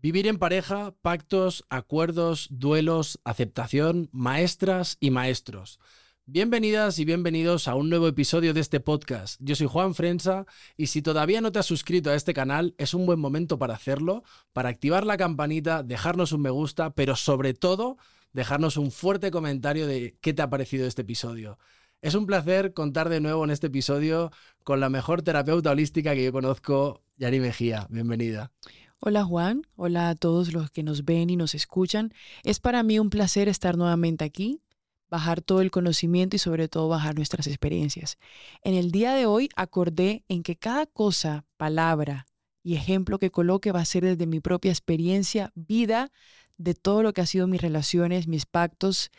Vivir en pareja, pactos, acuerdos, duelos, aceptación, maestras y maestros. Bienvenidas y bienvenidos a un nuevo episodio de este podcast. Yo soy Juan Frensa y si todavía no te has suscrito a este canal, es un buen momento para hacerlo, para activar la campanita, dejarnos un me gusta, pero sobre todo dejarnos un fuerte comentario de qué te ha parecido este episodio. Es un placer contar de nuevo en este episodio con la mejor terapeuta holística que yo conozco, Yari Mejía. Bienvenida. Hola Juan, hola a todos los que nos ven y nos escuchan. Es para mí un placer estar nuevamente aquí, bajar todo el conocimiento y sobre todo bajar nuestras experiencias. En el día de hoy acordé en que cada cosa, palabra y ejemplo que coloque va a ser desde mi propia experiencia, vida, de todo lo que ha sido mis relaciones, mis pactos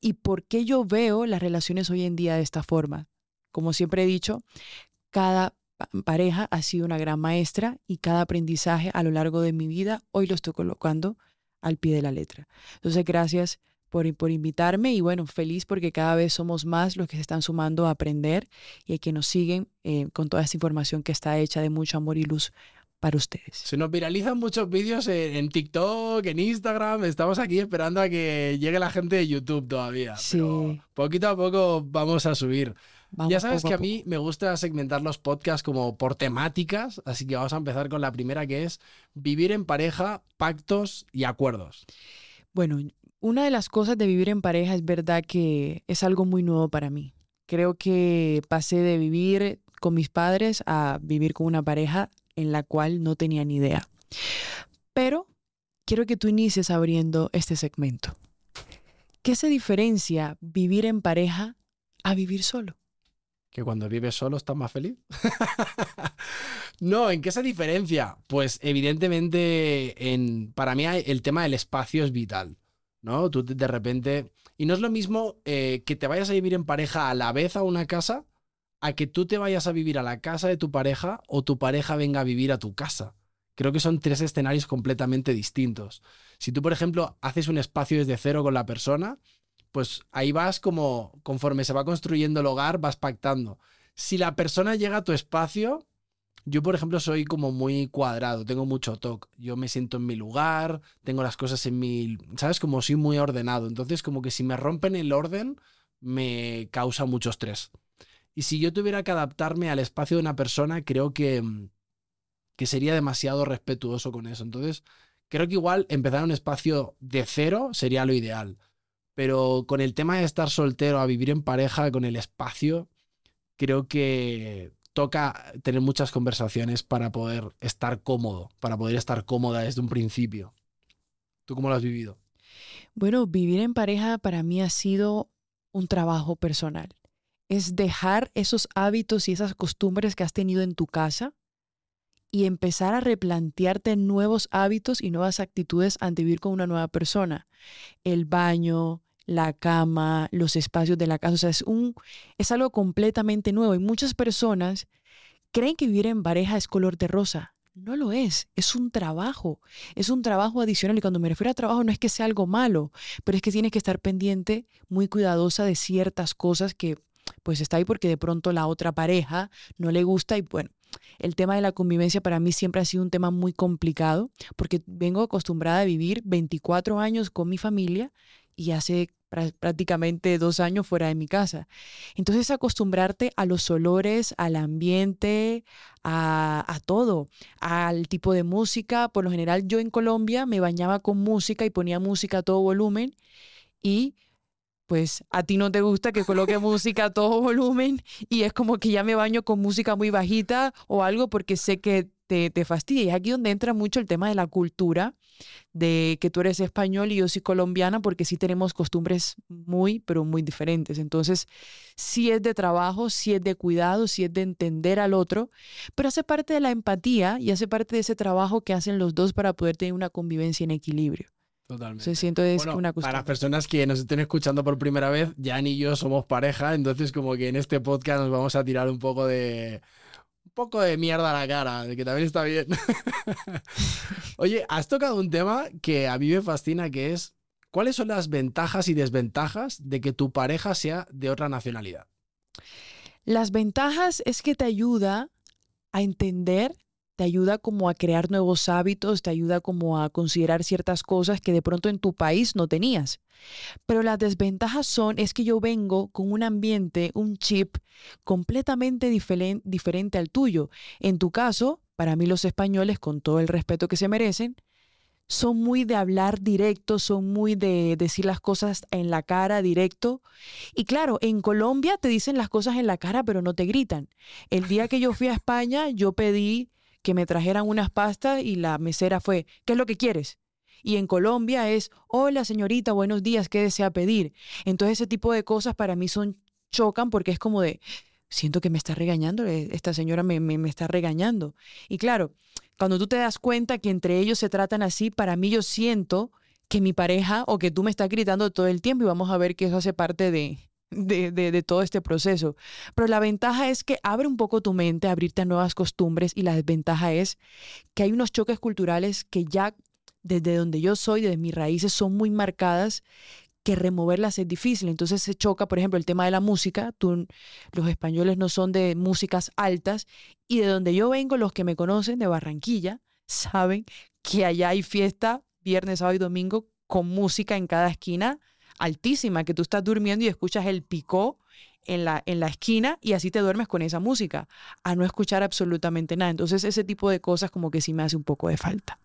y por qué yo veo las relaciones hoy en día de esta forma. Como siempre he dicho, cada pareja ha sido una gran maestra y cada aprendizaje a lo largo de mi vida hoy lo estoy colocando al pie de la letra. Entonces, gracias por, por invitarme y bueno, feliz porque cada vez somos más los que se están sumando a aprender y que nos siguen eh, con toda esta información que está hecha de mucho amor y luz para ustedes. Se nos viralizan muchos vídeos en, TikTok, en Instagram. Estamos aquí esperando a que llegue la gente de YouTube todavía. Sí. poquito a poco vamos a subir ya sabes que a, mí me gusta segmentar los podcasts como por temáticas, así que vamos a empezar con la primera que es vivir en pareja, pactos y acuerdos. Bueno, una de las cosas de vivir en pareja es verdad que es algo muy nuevo para mí. Creo que pasé de vivir con mis padres a vivir con una pareja en la cual no tenía ni idea. Pero quiero que tú inicies abriendo este segmento. ¿Qué se diferencia vivir en pareja a vivir solo? Que cuando vives solo estás más feliz. no, ¿en qué se diferencia? Pues evidentemente en, para mí el tema del espacio es vital, ¿no? Tú de repente... Y no es lo mismo eh, que te vayas a vivir en pareja a la vez a una casa, a que tú te vayas a vivir a la casa de tu pareja o tu pareja venga a vivir a tu casa. Creo que son tres escenarios completamente distintos. Si tú, por ejemplo, haces un espacio desde cero con la persona, pues ahí vas como, conforme se va construyendo el hogar, vas pactando. Si la persona llega a tu espacio, yo por ejemplo soy como muy cuadrado, tengo mucho toque, yo me siento en mi lugar, tengo las cosas en mi, ¿sabes? Como soy muy ordenado, entonces como que si me rompen el orden, me causa mucho estrés. Y si yo tuviera que adaptarme al espacio de una persona, creo que, que sería demasiado respetuoso con eso. Entonces, creo que igual empezar un espacio de cero sería lo ideal. Pero con el tema de estar soltero, a vivir en pareja, con el espacio, creo que toca tener muchas conversaciones para poder estar cómodo, para poder estar cómoda desde un principio. ¿Tú cómo lo has vivido? Bueno, vivir en pareja para mí ha sido un trabajo personal. Es dejar esos hábitos y esas costumbres que has tenido en tu casa y empezar a replantearte nuevos hábitos y nuevas actitudes ante vivir con una nueva persona. El baño, la cama, los espacios de la casa. O sea, es, un, es algo completamente nuevo. Y muchas personas creen que vivir en pareja es color de rosa. No lo es, es un trabajo, es un trabajo adicional y cuando me refiero a trabajo no es que sea algo malo, pero es que tienes que estar pendiente, muy cuidadosa de ciertas cosas que pues está ahí porque de pronto la otra pareja no le gusta y bueno, el tema de la convivencia para mí siempre ha sido un tema muy complicado porque vengo acostumbrada a vivir 24 años con mi familia y hace prácticamente dos años fuera de mi casa. Entonces acostumbrarte a los olores, al ambiente, a, a, todo, al tipo de música. Por lo general yo en Colombia me bañaba con música y ponía música a todo volumen y pues a ti no te gusta que coloque música a todo volumen y es como que ya me baño con música muy bajita o algo porque sé que te, te fastidia. Y es aquí donde entra mucho el tema de la cultura de que tú eres español y yo soy colombiana, porque sí tenemos costumbres muy, pero muy diferentes. Entonces, sí es de trabajo, sí es de cuidado, sí es de entender al otro, pero hace parte de la empatía y hace parte de ese trabajo que hacen los dos para poder tener una convivencia en equilibrio. Totalmente. Se siento es una Para las personas que nos estén escuchando por primera vez, Jan y yo somos pareja, entonces como que en este podcast nos vamos a tirar un poco de poco de mierda a la cara, que también está bien. Oye, has tocado un tema que a mí me fascina, que es ¿cuáles son las ventajas y desventajas de que tu pareja sea de otra nacionalidad? Las ventajas es que te ayuda a entender te ayuda como a crear nuevos hábitos, te ayuda como a considerar ciertas cosas que de pronto en tu país no tenías. Pero las desventajas son es que yo vengo con un ambiente, un chip completamente diferente al tuyo. En tu caso, para mí los españoles, con todo el respeto que se merecen, son muy de hablar directo, son muy de decir las cosas en la cara directo. Y claro, en Colombia te dicen las cosas en la cara, pero no te gritan. El día que yo fui a España, yo pedí que me trajeran unas pastas y la mesera fue, ¿qué es lo que quieres? Y en Colombia es, hola señorita, buenos días, ¿qué desea pedir? Entonces ese tipo de cosas para mí son chocan porque es como de, siento que me está regañando, eh, esta señora me, me, me está regañando. Y claro, cuando tú te das cuenta que entre ellos se tratan así, para mí yo siento que mi pareja o que tú me estás gritando todo el tiempo y vamos a ver que eso hace parte de, de, de, todo este proceso. Pero la ventaja es que abre un poco tu mente, abrirte a nuevas costumbres y la desventaja es que hay unos choques culturales que ya desde donde yo soy, desde mis raíces, son muy marcadas que removerlas es difícil. Entonces se choca, por ejemplo, el tema de la música. Tú, los españoles no son de músicas altas y de donde yo vengo, los que me conocen de Barranquilla, saben que allá hay fiesta viernes, sábado y domingo con música en cada esquina altísima, que tú estás durmiendo y escuchas el picó en la, en la esquina y así te duermes con esa música, a no escuchar absolutamente nada. Entonces ese tipo de cosas como que sí me hace un poco de falta.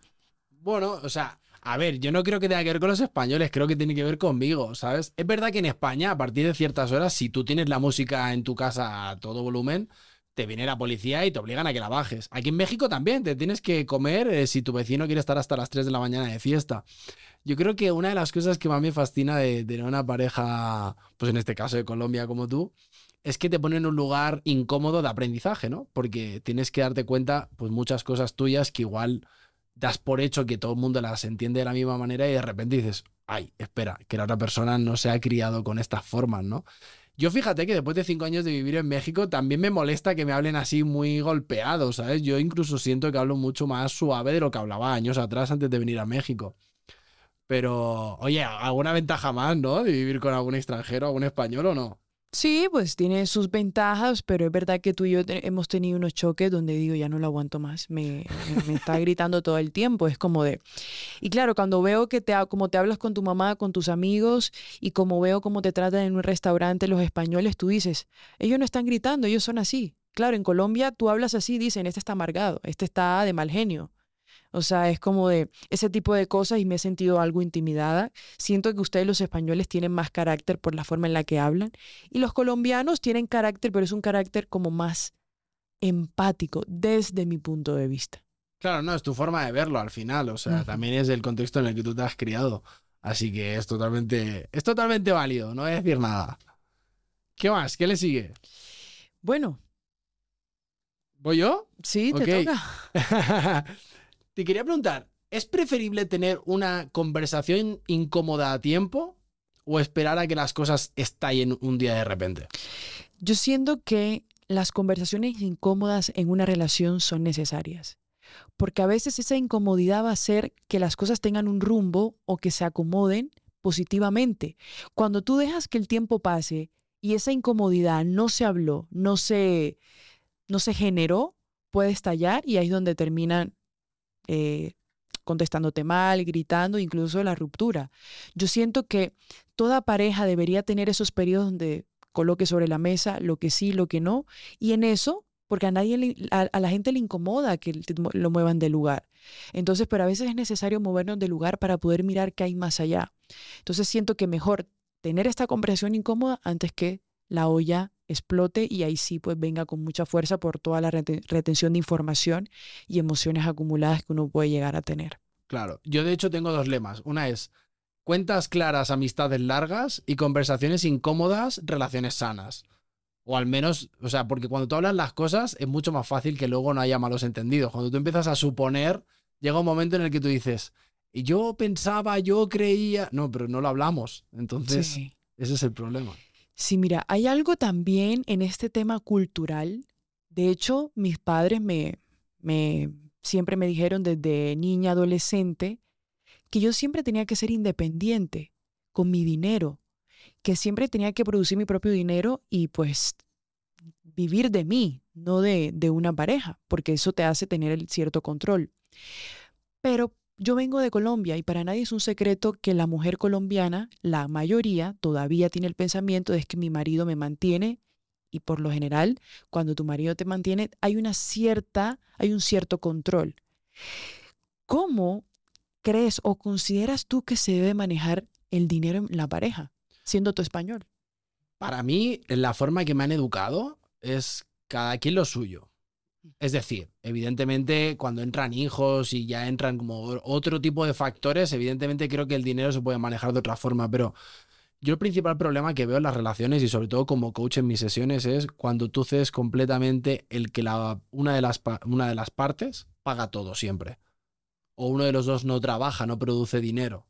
Bueno, o sea, a ver, yo no creo que tenga que ver con los españoles, creo que tiene que ver conmigo, ¿sabes? Es verdad que en España, a partir de ciertas horas, si tú tienes la música en tu casa a todo volumen, te viene la policía y te obligan a que la bajes. Aquí en México también te tienes que comer eh, si tu vecino quiere estar hasta las 3 de la mañana de fiesta. Yo creo que una de las cosas que más me fascina de, de una pareja, pues en este caso de Colombia como tú, es que te pone en un lugar incómodo de aprendizaje, ¿no? Porque tienes que darte cuenta, pues muchas cosas tuyas que igual das por hecho que todo el mundo las entiende de la misma manera y de repente dices, ay, espera, que la otra persona no se ha criado con estas formas, ¿no? Yo fíjate que después de cinco años de vivir en México también me molesta que me hablen así muy golpeados, ¿sabes? Yo incluso siento que hablo mucho más suave de lo que hablaba años atrás antes de venir a México. Pero, oye, alguna ventaja más, ¿no? De vivir con algún extranjero, algún español o no. Sí, pues tiene sus ventajas, pero es verdad que tú y yo hemos tenido unos choques donde digo, ya no lo aguanto más, me, me, está gritando todo el tiempo, es como de... Y claro, cuando veo que te, como te hablas con tu mamá, con tus amigos, y como veo cómo te tratan en un restaurante los españoles, tú dices, ellos no están gritando, ellos son así. Claro, en Colombia tú hablas así, dicen, este está amargado, este está de mal genio. O sea, es como de ese tipo de cosas y me he sentido algo intimidada. Siento que ustedes los españoles tienen más carácter por la forma en la que hablan y los colombianos tienen carácter, pero es un carácter como más empático desde mi punto de vista. Claro, no, es tu forma de verlo al final, o sea, también es el contexto en el que tú te has criado. Así que es totalmente, es totalmente válido, no voy a decir nada. ¿Qué más? ¿Qué le sigue? Bueno. ¿Voy yo? Sí, te toca. Te quería preguntar, ¿es preferible tener una conversación incómoda a tiempo o esperar a que las cosas estallen un día de repente? Yo siento que las conversaciones incómodas en una relación son necesarias, porque a veces esa incomodidad va a hacer que las cosas tengan un rumbo o que se acomoden positivamente. Cuando tú dejas que el tiempo pase y esa incomodidad no se habló, no se, no se generó, puede estallar y ahí es donde terminan eh, contestándote mal, gritando, incluso la ruptura. Yo siento que toda pareja debería tener esos periodos donde coloque sobre la mesa lo que sí, lo que no, y en eso, porque a nadie, a, la gente le incomoda que lo muevan de lugar. Entonces, pero a veces es necesario movernos de lugar para poder mirar qué hay más allá. Entonces siento que mejor tener esta conversación incómoda antes que la olla explote y ahí sí pues venga con mucha fuerza por toda la retención de información y emociones acumuladas que uno puede llegar a tener. Claro, yo de hecho tengo dos lemas. Una es cuentas claras, amistades largas y conversaciones incómodas, relaciones sanas. O al menos, o sea, porque cuando tú hablas las cosas es mucho más fácil que luego no haya malos entendidos. Cuando tú empiezas a suponer, llega un momento en el que tú dices, yo pensaba, yo creía, no, pero no lo hablamos. Entonces, ese es el problema. Sí, mira, hay algo también en este tema cultural. De hecho, mis padres me, me siempre me dijeron desde niña, adolescente, que yo siempre tenía que ser independiente con mi dinero, que siempre tenía que producir mi propio dinero y pues vivir de mí, no de, de una pareja, porque eso te hace tener el cierto control. Pero yo vengo de Colombia y para nadie es un secreto que la mujer colombiana, la mayoría, todavía tiene el pensamiento de que mi marido me mantiene y por lo general, cuando tu marido te mantiene, hay una cierta, hay un cierto control. ¿Cómo crees o consideras tú que se debe manejar el dinero en la pareja, siendo tu español? Para mí, la forma que me han educado es cada quien lo suyo. Es decir, evidentemente cuando entran hijos y ya entran como otro tipo de factores, evidentemente creo que el dinero se puede manejar de otra forma, pero yo el principal problema que veo en las relaciones y sobre todo como coach en mis sesiones es cuando tú cedes completamente el que la, una, de las, una de las partes paga todo siempre. O uno de los dos no trabaja, no produce dinero.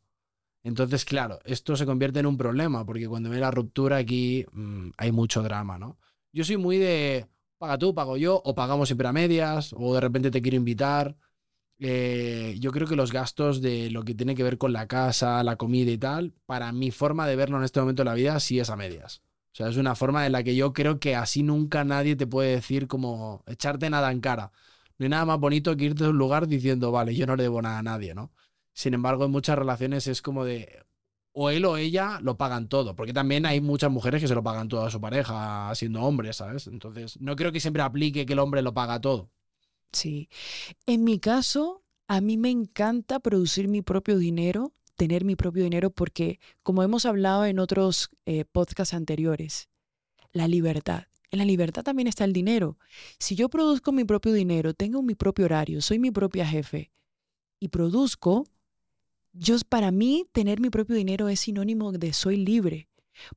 Entonces, claro, esto se convierte en un problema porque cuando viene la ruptura aquí mm, hay mucho drama, ¿no? Yo soy muy de paga tú, pago yo, o pagamos siempre a medias, o de repente te quiero invitar. Eh, yo creo que los gastos de lo que tiene que ver con la casa, la comida y tal, para mi forma de verlo en este momento de la vida, sí es a medias. O sea, es una forma en la que yo creo que así nunca nadie te puede decir como echarte nada en cara. No hay nada más bonito que irte a un lugar diciendo, vale, yo no le debo nada a nadie, ¿no? Sin embargo, en muchas relaciones es como de, o él o ella lo pagan todo, porque también hay muchas mujeres que se lo pagan todo a su pareja siendo hombres, ¿sabes? Entonces, no creo que siempre aplique que el hombre lo paga todo. Sí. En mi caso, a mí me encanta producir mi propio dinero, tener mi propio dinero, porque como hemos hablado en otros eh, podcasts anteriores, la libertad. En la libertad también está el dinero. Si yo produzco mi propio dinero, tengo mi propio horario, soy mi propia jefe y produzco, yo para mí tener mi propio dinero es sinónimo de soy libre,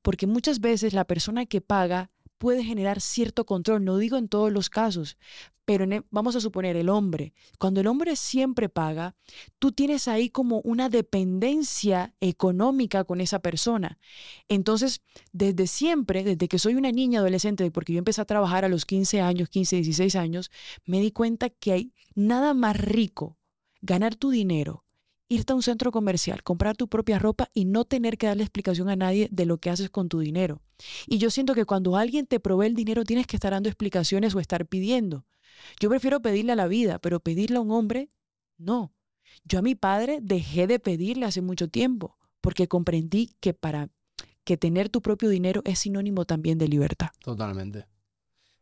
porque muchas veces la persona que paga puede generar cierto control, no digo en todos los casos, pero e, vamos a suponer el hombre, cuando el hombre siempre paga, tú tienes ahí como una dependencia económica con esa persona. Entonces, desde siempre, desde que soy una niña adolescente, porque yo empecé a trabajar a los 15 años, 15, 16 años, me di cuenta que hay nada más rico ganar tu dinero irte a un centro comercial, comprar tu propia ropa y no tener que darle explicación a nadie de lo que haces con tu dinero. Y yo siento que cuando alguien te provee el dinero tienes que estar dando explicaciones o estar pidiendo. Yo prefiero pedirle a la vida, pero pedirle a un hombre, no. Yo a mi padre dejé de pedirle hace mucho tiempo porque comprendí que para que tener tu propio dinero es sinónimo también de libertad. Totalmente.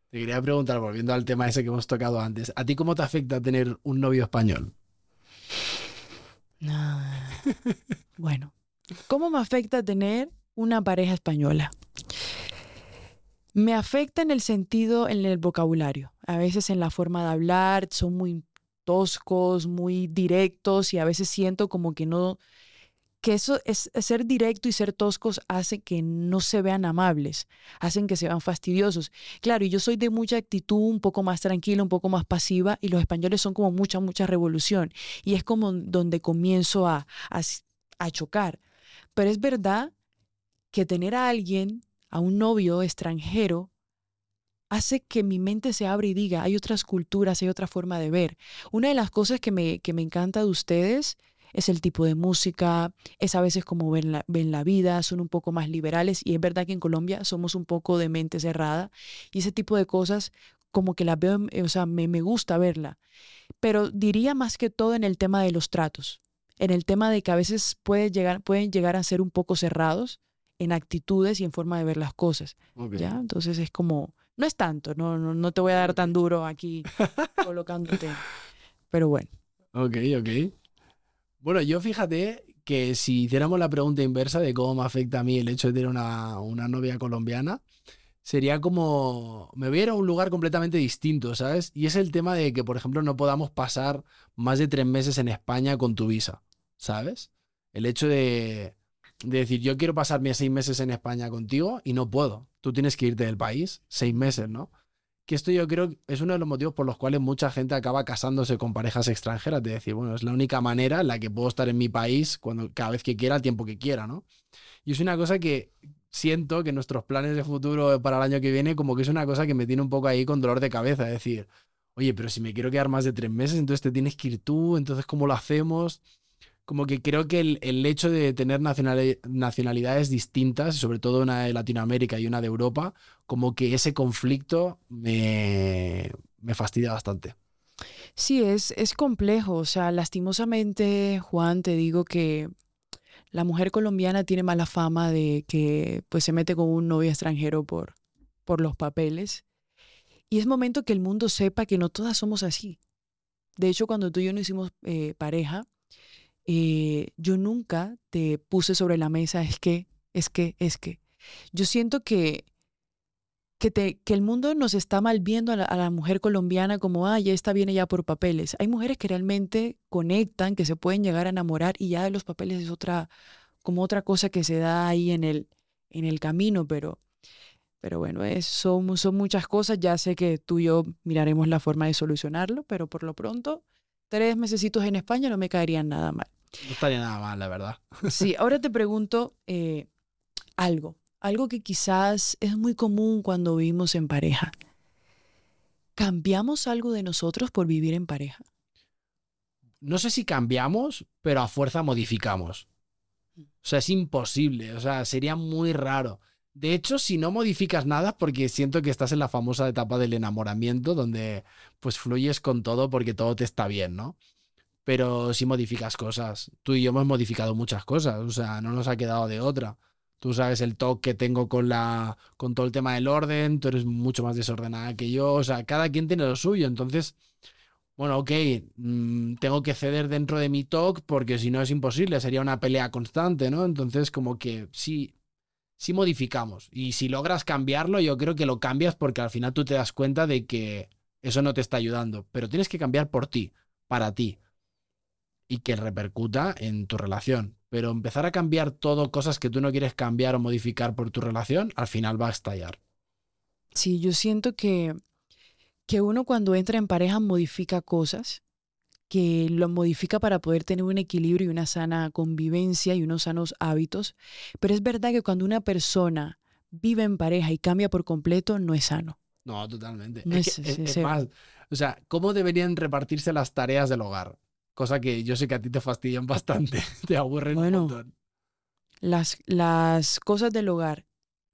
Te quería preguntar, volviendo al tema ese que hemos tocado antes, ¿a ti cómo te afecta tener un novio español? Bueno, ¿cómo me afecta tener una pareja española? Me afecta en el sentido, en el vocabulario. A veces en la forma de hablar, son muy toscos, muy directos y a veces siento como que no, que eso es ser directo y ser toscos hace que no se vean amables, hacen que se vean fastidiosos. Claro, yo soy de mucha actitud, un poco más tranquila, un poco más pasiva, y los españoles son como mucha, mucha revolución. Y es como donde comienzo a, a, a chocar. Pero es verdad que tener a alguien, a un novio extranjero, hace que mi mente se abra y diga, hay otras culturas, hay otra forma de ver. Una de las cosas que me, que me encanta de ustedes es el tipo de música, es a veces como ven la, ven la vida, son un poco más liberales y es verdad que en Colombia somos un poco de mente cerrada y ese tipo de cosas como que las veo, o sea, me, me gusta verla. Pero diría más que todo en el tema de los tratos, en el tema de que a veces puede llegar, pueden llegar a ser un poco cerrados en actitudes y en forma de ver las cosas. ¿ya? Entonces es como, no es tanto, no, no, no te voy a dar tan duro aquí colocándote. Pero bueno. Ok, ok. Bueno, yo fíjate que si hiciéramos la pregunta inversa de cómo me afecta a mí el hecho de tener una, novia colombiana, sería como me voy a ir a un lugar completamente distinto, ¿sabes? Y es el tema de que, por ejemplo, no podamos pasar más de tres meses en España con tu visa, ¿sabes? El hecho de, de decir, yo quiero pasarme seis meses en España contigo y no puedo. Tú tienes que irte del país seis meses, ¿no? Que esto yo creo es uno de los motivos por los cuales mucha gente acaba casándose con parejas extranjeras, de decir, bueno, es la única manera en la que puedo estar en mi país cuando, cada vez que quiera, al tiempo que quiera, ¿no? Y es una cosa que siento que nuestros planes de futuro para el año que viene, como que es una cosa que me tiene un poco ahí con dolor de cabeza, es decir, oye, pero si me quiero quedar más de tres meses, entonces te tienes que ir tú, entonces ¿cómo lo hacemos? Como que creo que el, el hecho de tener nacionali- nacionalidades distintas, sobre todo una de Latinoamérica y una de Europa, como que ese conflicto me, me fastidia bastante. Sí, es, es complejo. O sea, lastimosamente, Juan, te digo que la mujer colombiana tiene mala fama de que pues se mete con un novio extranjero por, por los papeles. Y es momento que el mundo sepa que no todas somos así. De hecho, cuando tú y yo no hicimos eh, pareja, eh, yo nunca te puse sobre la mesa, es que, es que, es que. Yo siento que, que, te, que el mundo nos está mal viendo a la, mujer colombiana como, ah, ya esta viene ya por papeles. Hay mujeres que realmente conectan, que se pueden llegar a enamorar y ya de los papeles es otra, como otra cosa que se da ahí en el, en el camino, pero, pero bueno, es, son, son muchas cosas. Ya sé que tú y yo miraremos la forma de solucionarlo, pero por lo pronto, tres mesecitos en España no me caerían nada mal. No estaría nada mal, la verdad. Sí, ahora te pregunto eh, algo, algo que quizás es muy común cuando vivimos en pareja. ¿Cambiamos algo de nosotros por vivir en pareja? No sé si cambiamos, pero a fuerza modificamos. O sea, es imposible. O sea, sería muy raro. De hecho, si no modificas nada, porque siento que estás en la famosa etapa del enamoramiento, donde pues fluyes con todo porque todo te está bien, ¿no? Pero si modificas cosas, tú y yo hemos modificado muchas cosas, o sea, no nos ha quedado de otra. Tú sabes el toque que tengo con la con todo el tema del orden, tú eres mucho más desordenada que yo, o sea, cada quien tiene lo suyo, entonces bueno, ok, mm, tengo que ceder dentro de mi TOC porque si no es imposible, sería una pelea constante, ¿no? Entonces, como que sí, sí modificamos. Y si logras cambiarlo, yo creo que lo cambias porque al final tú te das cuenta de que eso no te está ayudando. Pero tienes que cambiar por ti, para ti. Y que repercuta en tu relación. Pero empezar a cambiar todo, cosas que tú no quieres cambiar o modificar por tu relación, al final va a estallar. Sí, yo siento que, que uno cuando entra en pareja modifica cosas, que lo modifica para poder tener un equilibrio y una sana convivencia y unos sanos hábitos. Pero es verdad que cuando una persona vive en pareja y cambia por completo, no es sano. No, totalmente. No es, es- que- es- es- es es- más, o sea, ¿cómo deberían repartirse las tareas del hogar? Cosa que yo sé que a ti te fastidian bastante, te aburren Bueno. un montón. Las, las cosas del hogar,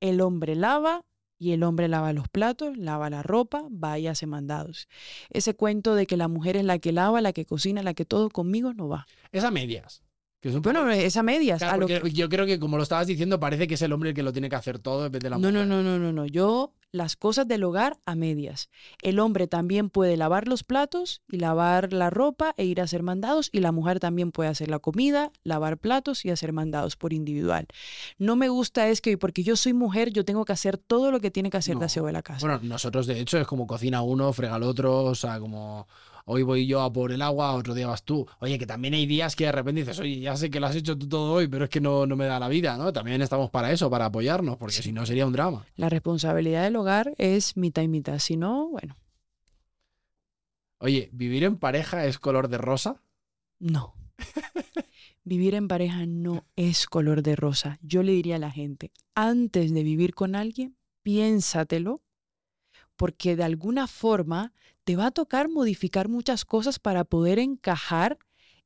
el hombre lava y el hombre lava los platos, lava la ropa, va y hace mandados. Ese cuento de que la mujer es la que lava, la que cocina, la que todo, conmigo no va. Es a medias. Que es un Bueno, es a medias. Claro, a lo que- Yo creo que como lo estabas diciendo, parece que es el hombre el que lo tiene que hacer todo en vez de la No, no, mujer. no, no, no, no. Yo las cosas del hogar a medias. El hombre también puede lavar los platos y lavar la ropa e ir a hacer mandados y la mujer también puede hacer la comida, lavar platos y hacer mandados por individual. No me gusta es que porque yo soy mujer yo tengo que hacer todo lo que tiene que hacer No. de aseo de la casa. Bueno, nosotros de hecho es como cocina uno, frega el otro, o sea, como hoy voy yo a por el agua, otro día vas tú. Oye, que también hay días que de repente dices, oye, ya sé que lo has hecho tú todo hoy, pero es que no, no me da la vida, ¿no? También estamos para eso, para apoyarnos, porque Sí. si no sería un drama. La responsabilidad del hogar es mitad y mitad. Si no, bueno, Oye, ¿vivir en pareja es color de rosa? no. Vivir en pareja no es color de rosa. Yo le diría a la gente, antes de vivir con alguien, piénsatelo, porque de alguna forma te va a tocar modificar muchas cosas para poder encajar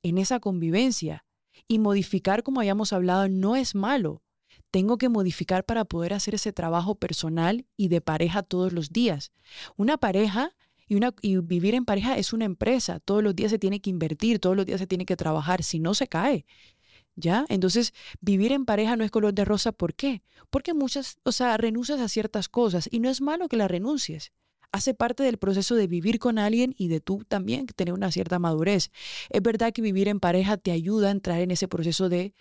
en esa convivencia. Y modificar, como hayamos hablado, no es malo. Tengo que modificar para poder hacer ese trabajo personal y de pareja todos los días. Una pareja y, una, y vivir en pareja es una empresa. Todos los días se tiene que invertir, todos los días se tiene que trabajar, si no se cae. ¿Ya? Entonces, vivir en pareja no es color de rosa. ¿Por qué? Porque muchas, o sea, renuncias a ciertas cosas y no es malo que las renuncies. Hace parte del proceso de vivir con alguien y de tú también tener una cierta madurez. Es verdad que vivir en pareja te ayuda a entrar en ese proceso de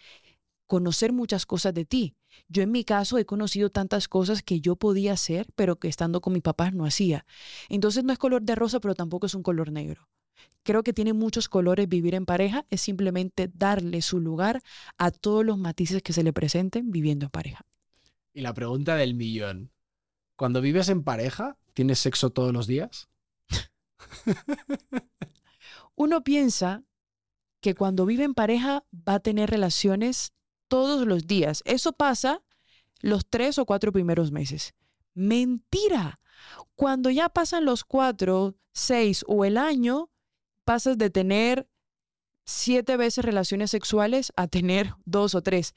conocer muchas cosas de ti. Yo en mi caso he conocido tantas cosas que yo podía hacer, pero que estando con mis papás no hacía. Entonces no es color de rosa, pero tampoco es un color negro. Creo que tiene muchos colores vivir en pareja, es simplemente darle su lugar a todos los matices que se le presenten viviendo en pareja. Y la pregunta del millón. Cuando vives en pareja, ¿tienes sexo todos los días? Uno piensa que cuando vive en pareja va a tener relaciones todos los días. Eso pasa los tres o cuatro primeros meses. Mentira. Cuando ya pasan los cuatro, seis o el año, pasas de tener siete veces relaciones sexuales a tener dos o tres.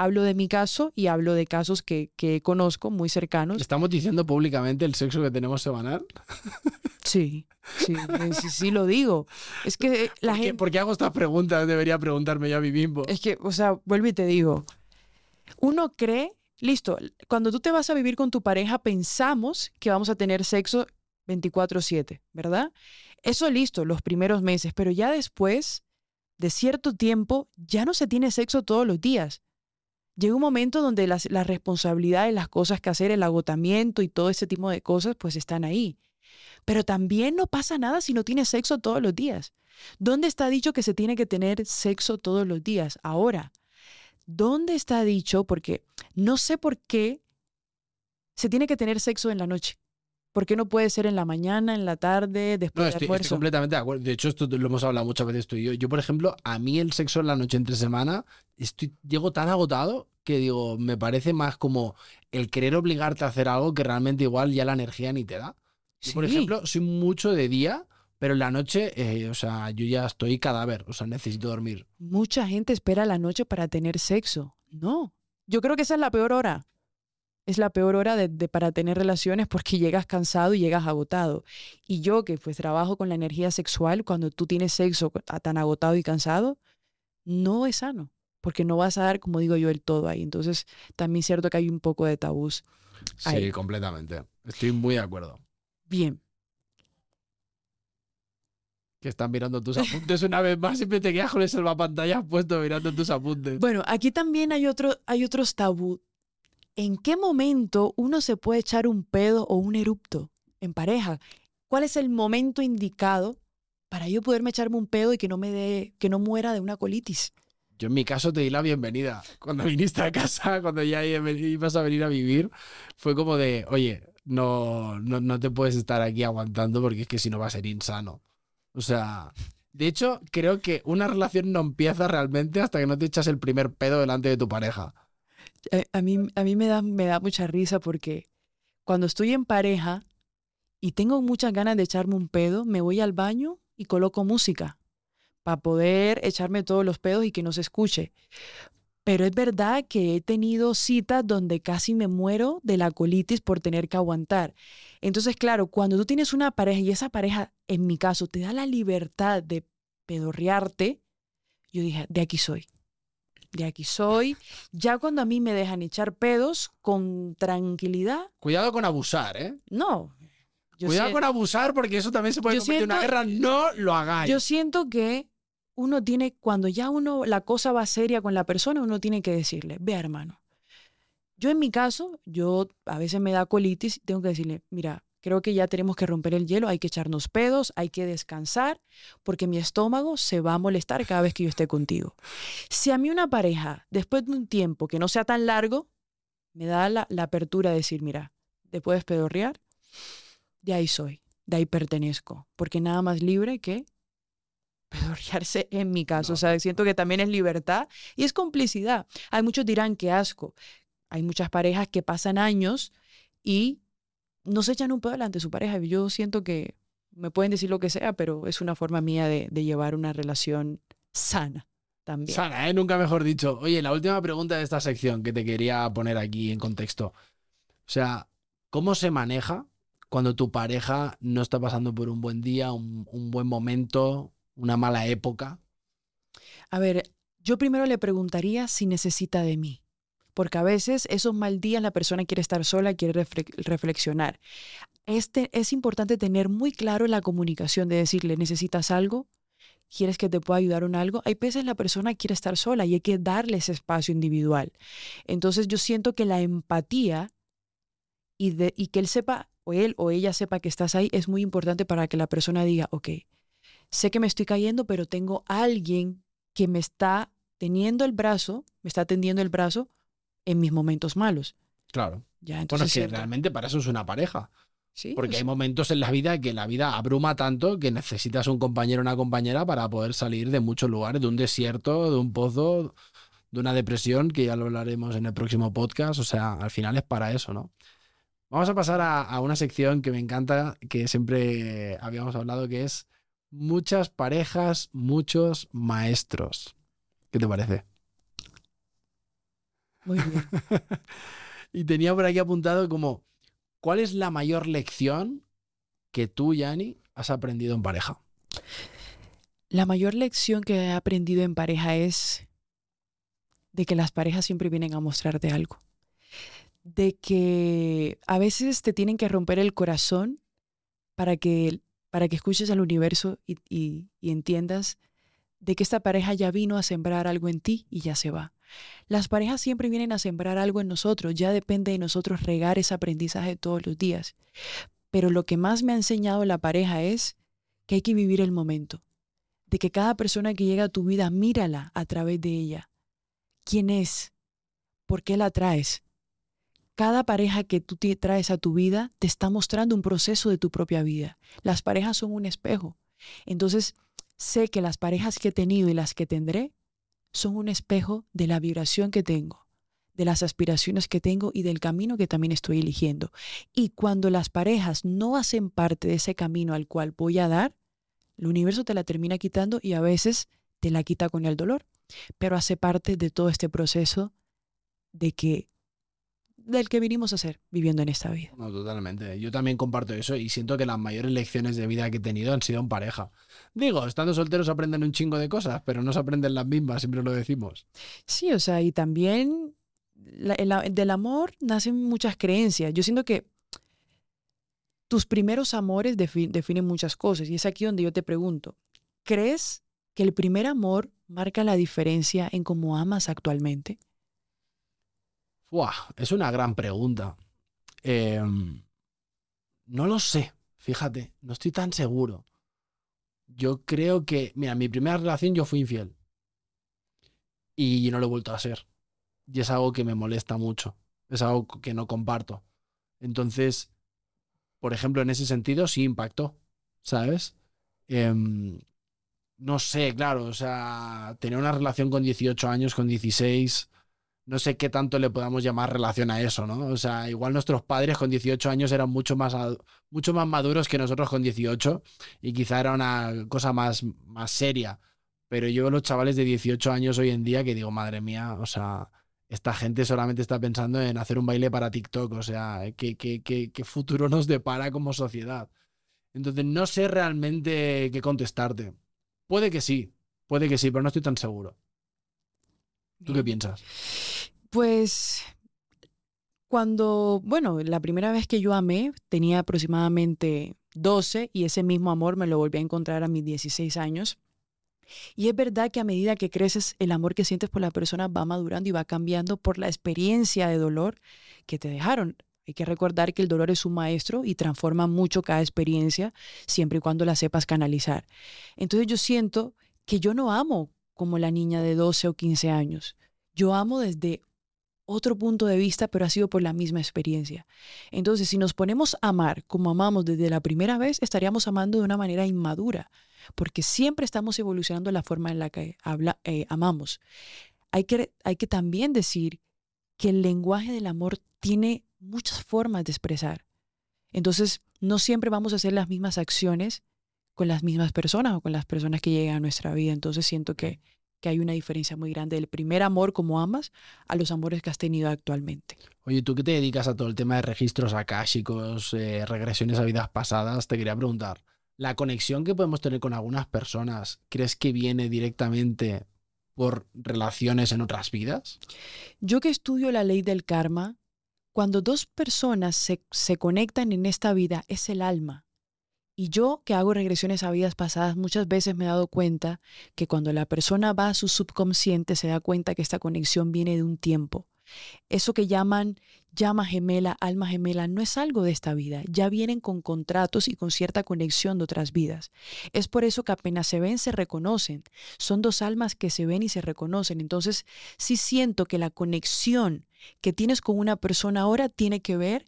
Hablo de mi caso y hablo de casos que, que conozco muy cercanos. ¿Estamos diciendo públicamente el sexo que tenemos semanal? Sí, sí, sí, sí lo digo. Es que la ¿Por qué, gente... por qué hago estas preguntas? Debería preguntarme yo a mí mismo. Es que, o sea, vuelvo y te digo, uno cree, listo, cuando tú te vas a vivir con tu pareja, pensamos que vamos a tener sexo 24/7, ¿verdad? Eso listo, los primeros meses, pero ya después de cierto tiempo, ya no se tiene sexo todos los días. Llega un momento donde las, las responsabilidades, las cosas que hacer, el agotamiento y todo ese tipo de cosas, pues están ahí. Pero también no pasa nada si no tienes sexo todos los días. ¿Dónde está dicho que se tiene que tener sexo todos los días? Ahora, ¿dónde está dicho? Porque no sé por qué se tiene que tener sexo en la noche. ¿Por qué no puede ser en la mañana, en la tarde, No, después del estoy, estoy almuerzo? completamente de acuerdo. De hecho, esto lo hemos hablado muchas veces tú y yo. Yo, por ejemplo, a mí el sexo en la noche entre semana, estoy, llego tan agotado que digo, me parece más como el querer obligarte a hacer algo que realmente igual ya la energía ni te da. Yo, por Sí. ejemplo, soy mucho de día, pero en la noche, eh, o sea, yo ya estoy cadáver, o sea, necesito dormir. Mucha gente espera la noche para tener sexo. No. Yo creo que esa es la peor hora. Es la peor hora de, de- para tener relaciones porque llegas cansado y llegas agotado. Y yo que pues trabajo con la energía sexual, cuando tú tienes sexo tan agotado y cansado, no es sano. Porque no vas a dar, como digo yo, el todo ahí. Entonces, también es cierto que hay un poco de tabús. Sí, completamente. Estoy muy de acuerdo. Bien. Que están mirando tus apuntes una vez más, siempre te quedas con el salvapantallas puesto mirando tus apuntes. Bueno, aquí también hay, otro, hay otros tabú. ¿En qué momento uno se puede echar un pedo o un erupto en pareja? ¿Cuál es el momento indicado para yo poderme echarme un pedo y que no me dé, que no muera de una colitis? Yo en mi caso te di la bienvenida. Cuando viniste a casa, cuando ya ibas a venir a vivir, fue como de, oye, no, no, no te puedes estar aquí aguantando porque es que si no va a ser insano. O sea, de hecho, creo que una relación no empieza realmente hasta que no te echas el primer pedo delante de tu pareja. A, a mí, a mí me, da, me da mucha risa porque cuando estoy en pareja y tengo muchas ganas de echarme un pedo, me voy al baño y coloco música para poder echarme todos los pedos y que no se escuche. Pero es verdad que he tenido citas donde casi me muero de la colitis por tener que aguantar. Entonces, claro, cuando tú tienes una pareja y esa pareja, en mi caso, te da la libertad de pedorrearte, yo dije, de aquí soy. De aquí soy. Ya cuando a mí me dejan echar pedos con tranquilidad, Cuidado con abusar, ¿eh? no. Yo Cuidado con abusar porque eso también se puede convertir en una guerra. No lo hagáis. Yo siento que uno tiene, cuando ya uno, la cosa va seria con la persona, uno tiene que decirle, vea hermano, yo en mi caso, yo a veces me da colitis, y tengo que decirle, mira, creo que ya tenemos que romper el hielo, hay que echarnos pedos, hay que descansar, porque mi estómago se va a molestar cada vez que yo esté contigo. Si a mí una pareja, después de un tiempo que no sea tan largo, me da la, la apertura de decir, mira, ¿te puedes pedorrear? De ahí soy, de ahí pertenezco, porque nada más libre que pedorrearse en mi caso. No, o sea, siento que también es libertad y es complicidad. Hay muchos dirán que asco. Hay muchas parejas que pasan años y no se echan un pedo delante de su pareja. Yo siento que me pueden decir lo que sea, pero es una forma mía de, de llevar una relación sana también. Sana, ¿eh? Nunca mejor dicho. Oye, la última pregunta de esta sección que te quería poner aquí en contexto. O sea, ¿cómo se maneja cuando tu pareja no está pasando por un buen día, un, un buen momento, una mala época? A ver, yo primero le preguntaría si necesita de mí. Porque a veces esos mal días la persona quiere estar sola, quiere refle- reflexionar. Este, es importante tener muy claro la comunicación de decirle, ¿necesitas algo? ¿Quieres que te pueda ayudar en algo? Hay veces la persona quiere estar sola y hay que darle ese espacio individual. Entonces yo siento que la empatía y, de, y que él sepa, o él o ella sepa que estás ahí, es muy importante para que la persona diga, ok, sé que me estoy cayendo, pero tengo alguien que me está teniendo el brazo, me está tendiendo el brazo en mis momentos malos. Claro. Ya, Bueno, entonces es que cierto. realmente para eso es una pareja. Sí, Porque o hay momentos en la vida que la vida abruma tanto que necesitas un compañero o una compañera para poder salir de muchos lugares, de un desierto, de un pozo, de una depresión, que ya lo hablaremos en el próximo podcast. O sea, al final es para eso, ¿no? Vamos a pasar a, a una sección que me encanta, que siempre habíamos hablado, que es muchas parejas, muchos maestros. ¿Qué te parece? Muy bien. y tenía por aquí apuntado como, ¿cuál es la mayor lección que tú, Yanni, has aprendido en pareja? La mayor lección que he aprendido en pareja es de que las parejas siempre vienen a mostrarte algo. De que a veces te tienen que romper el corazón para que, para que escuches al universo y, y entiendas de que esta pareja ya vino a sembrar algo en ti y ya se va. Las parejas siempre vienen a sembrar algo en nosotros, ya depende de nosotros regar ese aprendizaje todos los días. Pero lo que más me ha enseñado la pareja es que hay que vivir el momento, de que cada persona que llega a tu vida, mírala a través de ella. ¿Quién es? ¿Por qué la traes? Cada pareja que tú traes a tu vida te está mostrando un proceso de tu propia vida. Las parejas son un espejo. Entonces, sé que las parejas que he tenido y las que tendré son un espejo de la vibración que tengo, de las aspiraciones que tengo y del camino que también estoy eligiendo. Y cuando las parejas no hacen parte de ese camino al cual voy a dar, el universo te la termina quitando y a veces te la quita con el dolor, pero hace parte de todo este proceso de que del que vinimos a ser viviendo en esta vida. No, totalmente. Yo también comparto eso y siento que las mayores lecciones de vida que he tenido han sido en pareja. Digo, estando solteros aprenden un chingo de cosas, pero no se aprenden las mismas, siempre lo decimos. Sí, o sea, y también del amor nacen muchas creencias. Yo siento que tus primeros amores definen muchas cosas y es aquí donde yo te pregunto, ¿crees que el primer amor marca la diferencia en cómo amas actualmente? Es una gran pregunta. Em, no lo sé, fíjate, no estoy tan seguro. Yo creo que, mira, mi primera relación yo fui infiel. Y no lo he vuelto a ser. Y es algo que me molesta mucho. Es algo que no comparto. Entonces, por ejemplo, en ese sentido sí impactó, ¿sabes? Em, no sé, claro, o sea, tener una relación con 18 años, con 16, no sé qué tanto le podamos llamar relación a eso, ¿no? O sea, igual nuestros padres con 18 años eran mucho más, mucho más maduros que nosotros con 18 y quizá era una cosa más, más seria. Pero yo los chavales de 18 años hoy en día que digo, madre mía, o sea, esta gente solamente está pensando en hacer un baile para TikTok, o sea, ¿qué, qué, qué, qué futuro nos depara como sociedad? Entonces, no sé realmente qué contestarte. Puede que sí, puede que sí, pero no estoy tan seguro. ¿Tú qué piensas? Pues cuando, bueno, la primera vez que yo amé tenía aproximadamente 12 y ese mismo amor me lo volví a encontrar a mis 16 años. Y es verdad que a medida que creces, el amor que sientes por la persona va madurando y va cambiando por la experiencia de dolor que te dejaron. Hay que recordar que el dolor es un maestro y transforma mucho cada experiencia siempre y cuando la sepas canalizar. Entonces yo siento que yo no amo como la niña de 12 o 15 años. Yo amo desde otro punto de vista, pero ha sido por la misma experiencia. Entonces, si nos ponemos a amar como amamos desde la primera vez, estaríamos amando de una manera inmadura, porque siempre estamos evolucionando la forma en la que habla, eh, amamos. Hay que, hay que también decir que el lenguaje del amor tiene muchas formas de expresar. Entonces, no siempre vamos a hacer las mismas acciones con las mismas personas o con las personas que llegan a nuestra vida. Entonces, siento que que hay una diferencia muy grande del primer amor como amas a los amores que has tenido actualmente. Oye, tú que te dedicas a todo el tema de registros akáshicos, eh, regresiones a vidas pasadas, te quería preguntar, ¿la conexión que podemos tener con algunas personas crees que viene directamente por relaciones en otras vidas? Yo que estudio la ley del karma, cuando dos personas se, se conectan en esta vida es el alma y yo que hago regresiones a vidas pasadas, muchas veces me he dado cuenta que cuando la persona va a su subconsciente se da cuenta que esta conexión viene de un tiempo. Eso que llaman llama gemela, alma gemela, no es algo de esta vida, ya vienen con contratos y con cierta conexión de otras vidas. Es por eso que apenas se ven, se reconocen. Son dos almas que se ven y se reconocen. Entonces, sí siento que la conexión que tienes con una persona ahora tiene que ver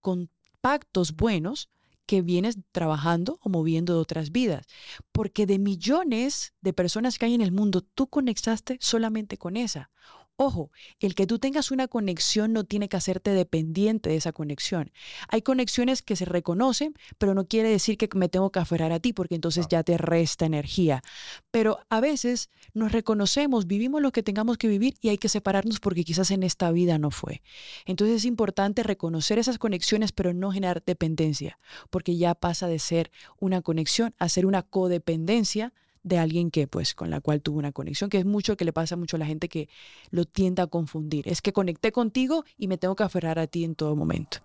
con pactos buenos, que vienes trabajando o moviendo de otras vidas. Porque de millones de personas que hay en el mundo, tú conectaste solamente con esa. Ojo, el que tú tengas una conexión no tiene que hacerte dependiente de esa conexión. Hay conexiones que se reconocen, pero no quiere decir que me tengo que aferrar a ti, porque entonces ya te resta energía. Pero a veces nos reconocemos, vivimos lo que tengamos que vivir y hay que separarnos porque quizás en esta vida no fue. Entonces es importante reconocer esas conexiones, pero no generar dependencia, porque ya pasa de ser una conexión a ser una codependencia de alguien que, pues, con la cual tuvo una conexión, que es mucho que le pasa mucho a la gente que lo tiende a confundir. Es que conecté contigo y me tengo que aferrar a ti en todo momento.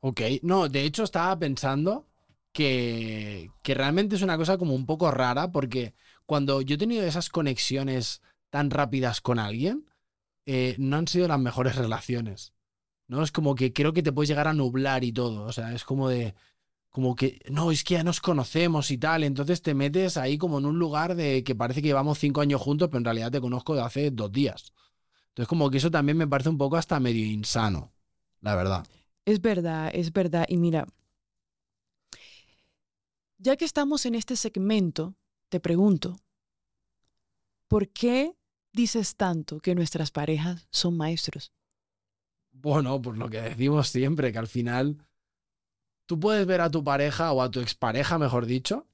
Ok, no, de hecho estaba pensando que, que realmente es una cosa como un poco rara, porque cuando yo he tenido esas conexiones tan rápidas con alguien, eh, no han sido las mejores relaciones. ¿No? Es como que creo que te puedes llegar a nublar y todo. O sea, es como de como que, no, es que ya nos conocemos y tal, entonces te metes ahí como en un lugar de que parece que llevamos cinco años juntos, pero en realidad te conozco de hace dos días. Entonces como que eso también me parece un poco hasta medio insano, la verdad. Es verdad, es verdad. Y mira, ya que estamos en este segmento, te pregunto, ¿por qué dices tanto que nuestras parejas son maestros? Bueno, por lo que decimos siempre, que al final tú puedes ver a tu pareja o a tu expareja, mejor dicho,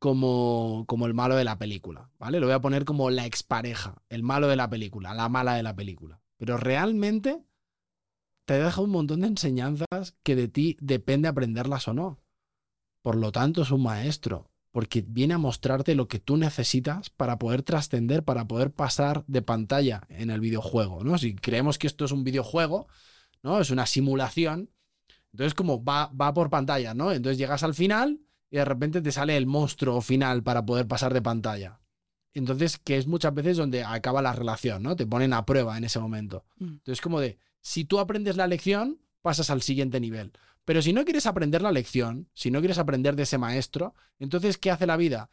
como, como el malo de la película, ¿vale? Lo voy a poner como la expareja, el malo de la película, la mala de la película. Pero realmente te deja un montón de enseñanzas que de ti depende aprenderlas o no. Por lo tanto, es un maestro, porque viene a mostrarte lo que tú necesitas para poder trascender, para poder pasar de pantalla en el videojuego, ¿no? Si creemos que esto es un videojuego, ¿no? Es una simulación, entonces, como va, va por pantalla, ¿no? Entonces llegas al final y de repente te sale el monstruo final para poder pasar de pantalla. Entonces, que es muchas veces donde acaba la relación, ¿no? Te ponen a prueba en ese momento. Mm. Entonces, como de, si tú aprendes la lección, pasas al siguiente nivel. Pero si no quieres aprender la lección, si no quieres aprender de ese maestro, entonces, ¿qué hace la vida?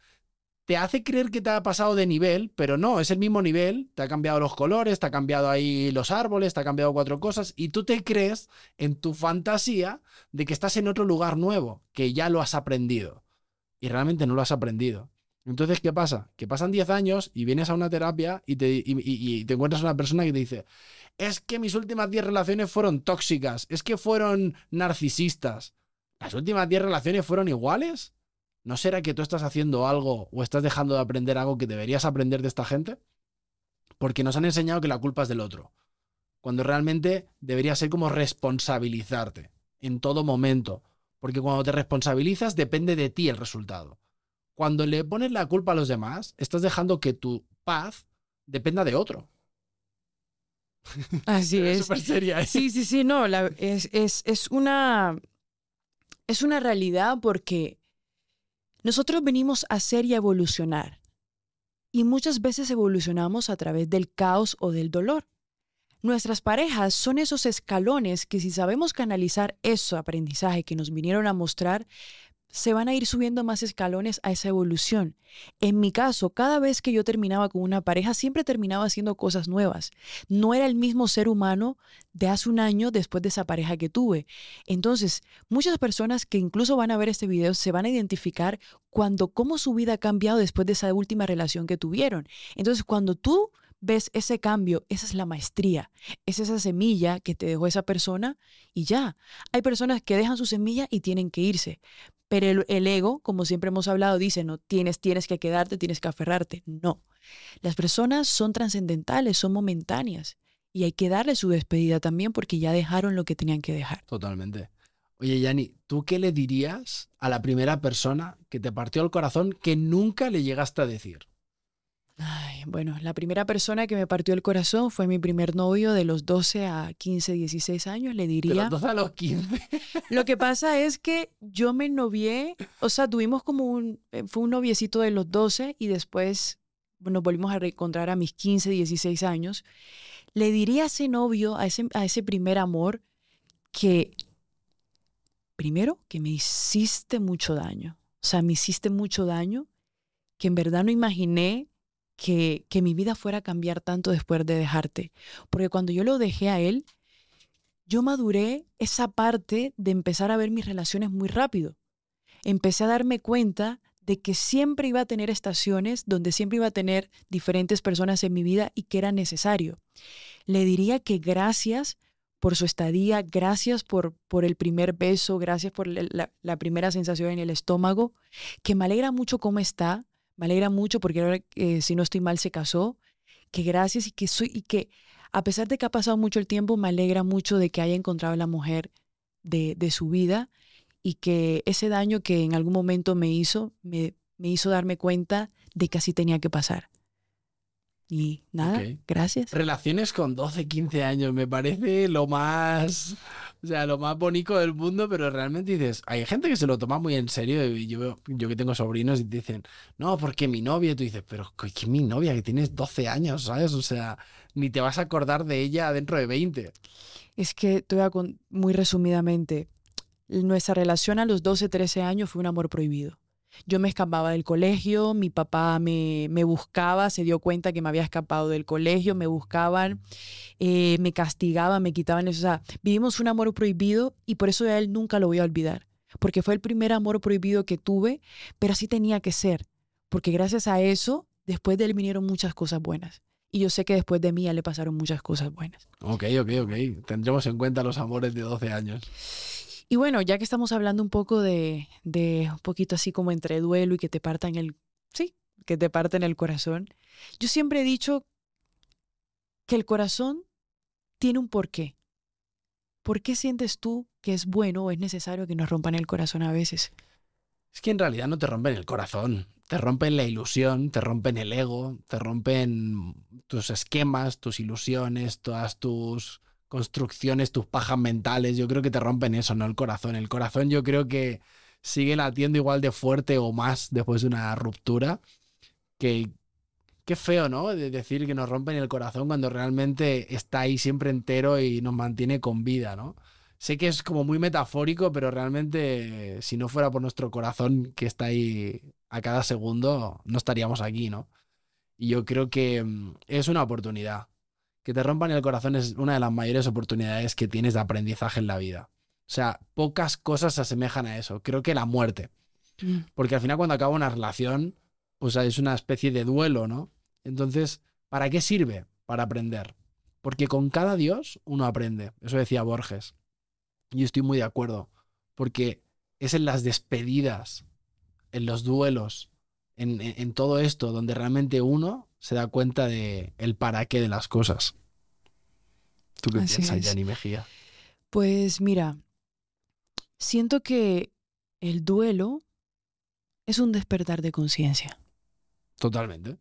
Te hace creer que te ha pasado de nivel, pero no, es el mismo nivel, te ha cambiado los colores, te ha cambiado ahí los árboles, te ha cambiado cuatro cosas, y tú te crees en tu fantasía de que estás en otro lugar nuevo, que ya lo has aprendido. Y realmente no lo has aprendido. Entonces, ¿qué pasa? Que pasan 10 años y vienes a una terapia y te, y, te encuentras una persona que te dice, es que mis últimas 10 relaciones fueron tóxicas, es que fueron narcisistas. ¿Las últimas 10 relaciones fueron iguales? ¿No será que tú estás haciendo algo o estás dejando de aprender algo que deberías aprender de esta gente? Porque nos han enseñado que la culpa es del otro, cuando realmente debería ser como responsabilizarte en todo momento, porque cuando te responsabilizas depende de ti el resultado. Cuando le pones la culpa a los demás, estás dejando que tu paz dependa de otro. Así es. Súper seria. ¿eh? Sí, sí, sí, no, es, es, es, una, es una realidad porque nosotros venimos a ser y a evolucionar. Y muchas veces evolucionamos a través del caos o del dolor. Nuestras parejas son esos escalones que si sabemos canalizar ese aprendizaje que nos vinieron a mostrar, se van a ir subiendo más escalones a esa evolución. En mi caso, cada vez que yo terminaba con una pareja, siempre terminaba haciendo cosas nuevas. No era el mismo ser humano de hace un año después de esa pareja que tuve. Entonces, muchas personas que incluso van a ver este video se van a identificar cuando cómo su vida ha cambiado después de esa última relación que tuvieron. Entonces, cuando tú ves ese cambio, esa es la maestría, es esa semilla que te dejó esa persona y ya. Hay personas que dejan su semilla y tienen que irse, pero el, ego, como siempre hemos hablado, dice, no, tienes, tienes que quedarte, tienes que aferrarte. No, las personas son trascendentales, son momentáneas y hay que darle su despedida también porque ya dejaron lo que tenían que dejar. Totalmente. Oye, Yanni, ¿tú qué le dirías a la primera persona que te partió el corazón que nunca le llegaste a decir? Ay, bueno, la primera persona que me partió el corazón fue mi primer novio de los 12 a 15, 16 años, le diría. De los 12 a los 15. Lo que pasa es que yo me novié, o sea, tuvimos como un, eh, fue un noviecito de los 12 y después nos volvimos a reencontrar a mis 15, 16 años. Le diría a ese novio, a ese, a ese primer amor, que primero, que me hiciste mucho daño. O sea, me hiciste mucho daño, que en verdad no imaginé que, que mi vida fuera a cambiar tanto después de dejarte. Porque cuando yo lo dejé a él, yo maduré esa parte de empezar a ver mis relaciones muy rápido. Empecé a darme cuenta de que siempre iba a tener estaciones donde siempre iba a tener diferentes personas en mi vida y que era necesario. Le diría que gracias por su estadía, gracias por, por el primer beso, gracias por la, la, primera sensación en el estómago, que me alegra mucho cómo está, me alegra mucho porque ahora, eh, si no estoy mal, se casó, que gracias y que, soy, y que a pesar de que ha pasado mucho el tiempo, me alegra mucho de que haya encontrado la mujer de, de su vida y que ese daño que en algún momento me hizo, me, me hizo darme cuenta de que así tenía que pasar. Y nada, gracias. Relaciones con 12, 15 años, me parece lo más, o sea, lo más bonito del mundo, pero realmente dices, hay gente que se lo toma muy en serio, y yo, yo que tengo sobrinos y dicen, no, porque mi novia, tú dices, pero ¿qué mi novia? Que tienes 12 años, ¿sabes? O sea, ni te vas a acordar de ella dentro de 20. Es que, te voy muy resumidamente, nuestra relación a los 12, 13 años fue un amor prohibido. Yo me escapaba del colegio, mi papá me, me, buscaba, se dio cuenta que me había escapado del colegio, me buscaban, eh, me castigaban, me quitaban eso. O sea, vivimos un amor prohibido y por eso a él nunca lo voy a olvidar, porque fue el primer amor prohibido que tuve, pero así tenía que ser, porque gracias a eso, después de él vinieron muchas cosas buenas. Y yo sé que después de mí ya le pasaron muchas cosas buenas. Ok, ok, ok. Tendremos en cuenta los amores de 12 años. Y bueno, ya que estamos hablando un poco de, de un poquito así como entre duelo y que te partan el, sí, que te parten el corazón, yo siempre he dicho que el corazón tiene un porqué. ¿Por qué sientes tú que es bueno o es necesario que nos rompan el corazón a veces? Es que en realidad no te rompen el corazón, te rompen la ilusión, te rompen el ego, te rompen tus esquemas, tus ilusiones, todas tus construcciones, tus pajas mentales, yo creo que te rompen eso, no el corazón. El corazón yo creo que sigue latiendo igual de fuerte o más después de una ruptura. Que qué feo, ¿no? De decir que nos rompen el corazón cuando realmente está ahí siempre entero y nos mantiene con vida, ¿no? Sé que es como muy metafórico, pero realmente si no fuera por nuestro corazón que está ahí a cada segundo, no estaríamos aquí, ¿no? Y yo creo que mm, es una oportunidad que te rompan el corazón es una de las mayores oportunidades que tienes de aprendizaje en la vida. O sea, pocas cosas se asemejan a eso. Creo que la muerte. Mm. Porque al final cuando acaba una relación, pues es una especie de duelo, ¿no? Entonces, ¿para qué sirve? Para aprender. Porque con cada Dios uno aprende. Eso decía Borges. Y estoy muy de acuerdo. Porque es en las despedidas, en los duelos, en, todo esto, donde realmente uno se da cuenta de el para qué de las cosas. ¿Tú qué piensas, Yanni Mejía? Pues mira, siento que el duelo es un despertar de conciencia. Totalmente.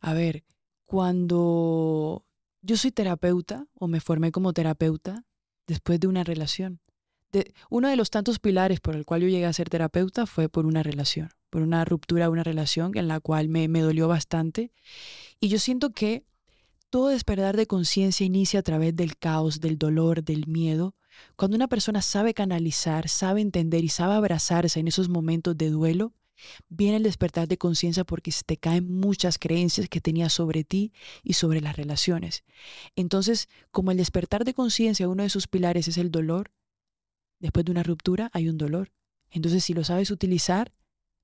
A ver, cuando yo soy terapeuta o me formé como terapeuta después de una relación, uno de los tantos pilares por el cual yo llegué a ser terapeuta fue por una relación, por una ruptura una relación en la cual me, me dolió bastante. Y yo siento que todo despertar de conciencia inicia a través del caos, del dolor, del miedo. Cuando una persona sabe canalizar, sabe entender y sabe abrazarse en esos momentos de duelo, viene el despertar de conciencia porque se te caen muchas creencias que tenías sobre ti y sobre las relaciones. Entonces, como el despertar de conciencia, uno de sus pilares es el dolor, Después de una ruptura hay un dolor. Entonces, si lo sabes utilizar,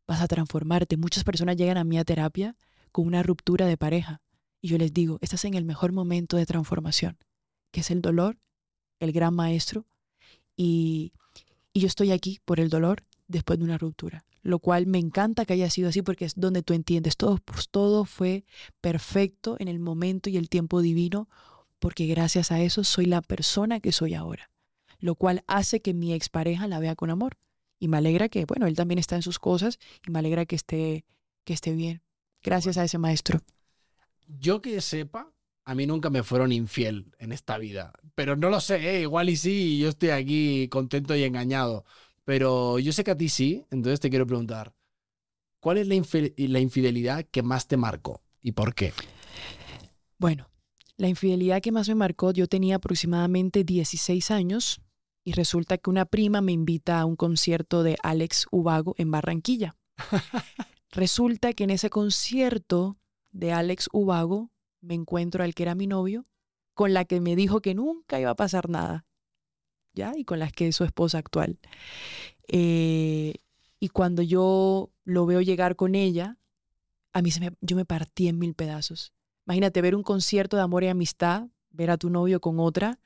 vas a transformarte. Muchas personas llegan a mi terapia con una ruptura de pareja. Y yo les digo, estás en el mejor momento de transformación, que es el dolor, el gran maestro. Y, y yo estoy aquí por el dolor después de una ruptura. Lo cual me encanta que haya sido así porque es donde tú entiendes todo, pues todo fue perfecto en el momento y el tiempo divino, porque gracias a eso soy la persona que soy ahora lo cual hace que mi expareja la vea con amor. Y me alegra que, bueno, él también está en sus cosas y me alegra que esté, que esté bien. Gracias a ese maestro. Yo que sepa, a mí nunca me fueron infiel en esta vida. Pero no lo sé, ¿eh? igual y sí, yo estoy aquí contento y engañado. Pero yo sé que a ti sí, entonces te quiero preguntar, ¿cuál es la, la infidelidad que más te marcó y por qué? Bueno, la infidelidad que más me marcó, yo tenía aproximadamente 16 años y resulta que una prima me invita a un concierto de Alex Ubago en Barranquilla. resulta que en ese concierto de Alex Ubago me encuentro al que era mi novio, con la que me dijo que nunca iba a pasar nada, ¿ya? Y con la que es su esposa actual. Eh, y cuando yo lo veo llegar con ella, a mí se me, yo me partí en mil pedazos. Imagínate ver un concierto de amor y amistad, ver a tu novio con otra,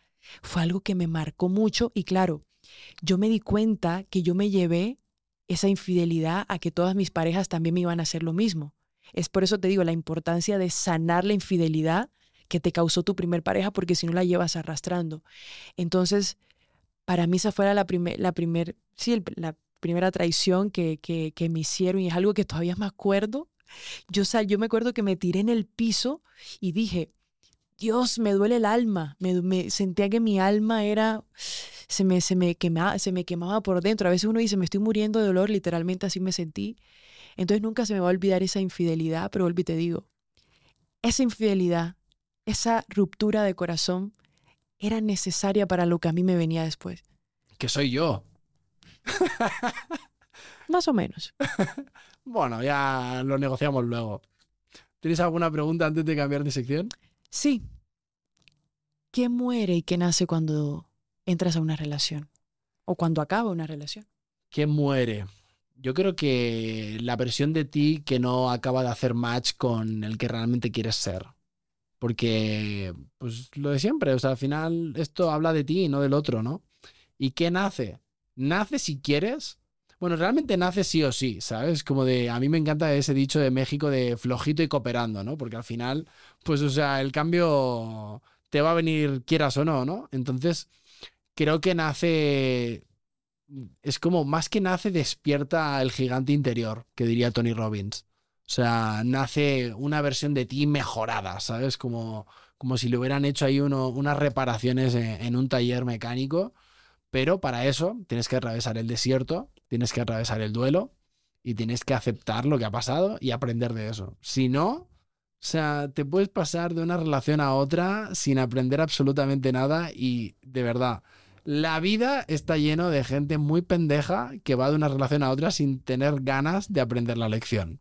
fue algo que me marcó mucho y claro, yo me di cuenta que yo me llevé esa infidelidad a que todas mis parejas también me iban a hacer lo mismo. Es por eso te digo la importancia de sanar la infidelidad que te causó tu primer pareja, porque si no la llevas arrastrando. Entonces, para mí esa fuera la, primer, la, primer, sí, la primera traición que, que, me hicieron y es algo que todavía me acuerdo. Yo, sal, yo me acuerdo que me tiré en el piso y dije, Dios, me duele el alma. Me, me sentía que mi alma era, se me, se, me quemaba, se me quemaba por dentro. A veces uno dice, me estoy muriendo de dolor, literalmente así me sentí. Entonces nunca se me va a olvidar esa infidelidad, pero vuelvo y te digo, esa infidelidad, esa ruptura de corazón era necesaria para lo que a mí me venía después. Que soy yo. Más o menos. bueno, ya lo negociamos luego. ¿Tienes alguna pregunta antes de cambiar de sección? Sí. ¿Qué muere y qué nace cuando entras a una relación? ¿O cuando acaba una relación? ¿Qué muere? Yo creo que la versión de ti que no acaba de hacer match con el que realmente quieres ser. Porque, pues lo de siempre, o sea, al final esto habla de ti y no del otro, ¿no? ¿Y qué nace? Nace si quieres. Bueno, realmente nace sí o sí, ¿sabes? Como de, a mí me encanta ese dicho de México de flojito y cooperando, ¿no? Porque al final, pues, o sea, el cambio te va a venir quieras o no, ¿no? Entonces, creo que nace es como más que nace, despierta el gigante interior, que diría Tony Robbins. O sea, nace una versión de ti mejorada, ¿sabes? Como, como si le hubieran hecho ahí uno, unas reparaciones en, en, un taller mecánico. Pero para eso tienes que atravesar el desierto, tienes que atravesar el duelo y tienes que aceptar lo que ha pasado y aprender de eso. Si no, o sea, te puedes pasar de una relación a otra sin aprender absolutamente nada y de verdad, la vida está lleno de gente muy pendeja que va de una relación a otra sin tener ganas de aprender la lección.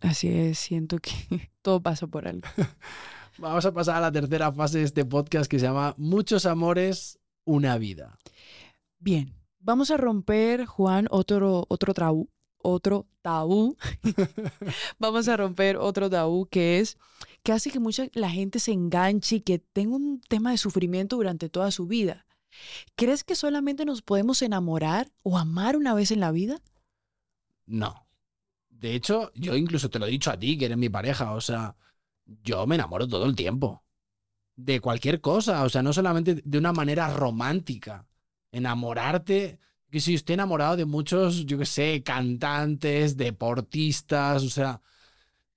Así es, siento que todo pasa por algo. Vamos a pasar a la tercera fase de este podcast que se llama Muchos amores, una vida. Bien, vamos a romper, Juan, otro, otro tabú. Otro tabú. vamos a romper otro tabú que es que hace que mucha la gente se enganche y que tenga un tema de sufrimiento durante toda su vida. ¿Crees que solamente nos podemos enamorar o amar una vez en la vida? No. De hecho, yo incluso te lo he dicho a ti, que eres mi pareja. O sea, yo me enamoro todo el tiempo. De cualquier cosa. O sea, no solamente de una manera romántica. Enamorarte. Que si estoy enamorado de muchos, yo qué sé, cantantes, deportistas, o sea,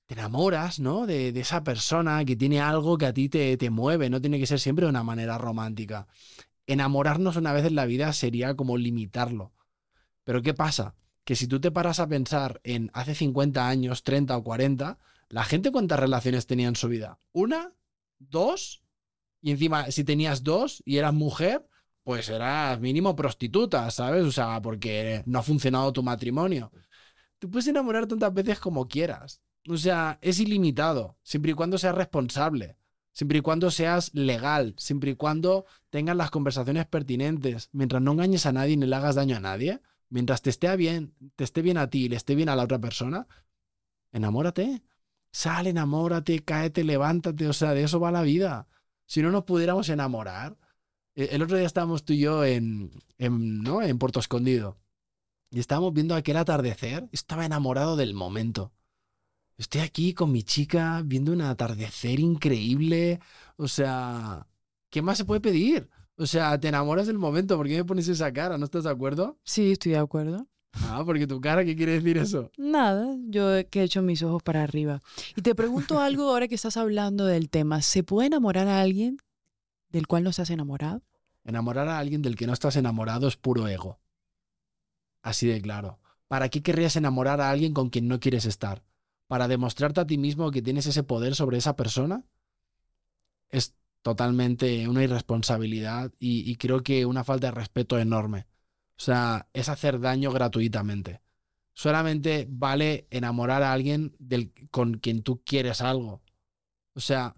te enamoras, ¿no? De, de, esa persona que tiene algo que a ti te, te mueve, no tiene que ser siempre de una manera romántica enamorarnos una vez en la vida sería como limitarlo. Pero ¿qué pasa? Que si tú te paras a pensar en hace 50 años, 30 o 40, la gente cuántas relaciones tenía en su vida? ¿Una? ¿Dos? Y encima, si tenías dos y eras mujer, pues eras mínimo prostituta, ¿sabes? O sea, porque no ha funcionado tu matrimonio. Tú puedes enamorar tantas veces como quieras. O sea, es ilimitado, siempre y cuando seas responsable siempre y cuando seas legal, siempre y cuando tengas las conversaciones pertinentes, mientras no engañes a nadie ni le hagas daño a nadie, mientras te esté bien, te esté bien a ti y le esté bien a la otra persona, enamórate. Sal, enamórate, cáete, levántate, o sea, de eso va la vida. Si no nos pudiéramos enamorar, el otro día estábamos tú y yo en, en, ¿no? en Puerto Escondido y estábamos viendo aquel atardecer, estaba enamorado del momento. Estoy aquí con mi chica viendo un atardecer increíble. O sea, ¿qué más se puede pedir? O sea, te enamoras del momento. ¿Por qué me pones esa cara? ¿No estás de acuerdo? Sí, estoy de acuerdo. Ah, porque tu cara, ¿qué quiere decir eso? Nada, yo que he hecho mis ojos para arriba. Y te pregunto algo ahora que estás hablando del tema. ¿Se puede enamorar a alguien del cual no estás enamorado? Enamorar a alguien del que no estás enamorado es puro ego. Así de claro. ¿Para qué querrías enamorar a alguien con quien no quieres estar? para demostrarte a ti mismo que tienes ese poder sobre esa persona, es totalmente una irresponsabilidad y, creo que una falta de respeto enorme. O sea, es hacer daño gratuitamente. Solamente vale enamorar a alguien del, con quien tú quieres algo. O sea,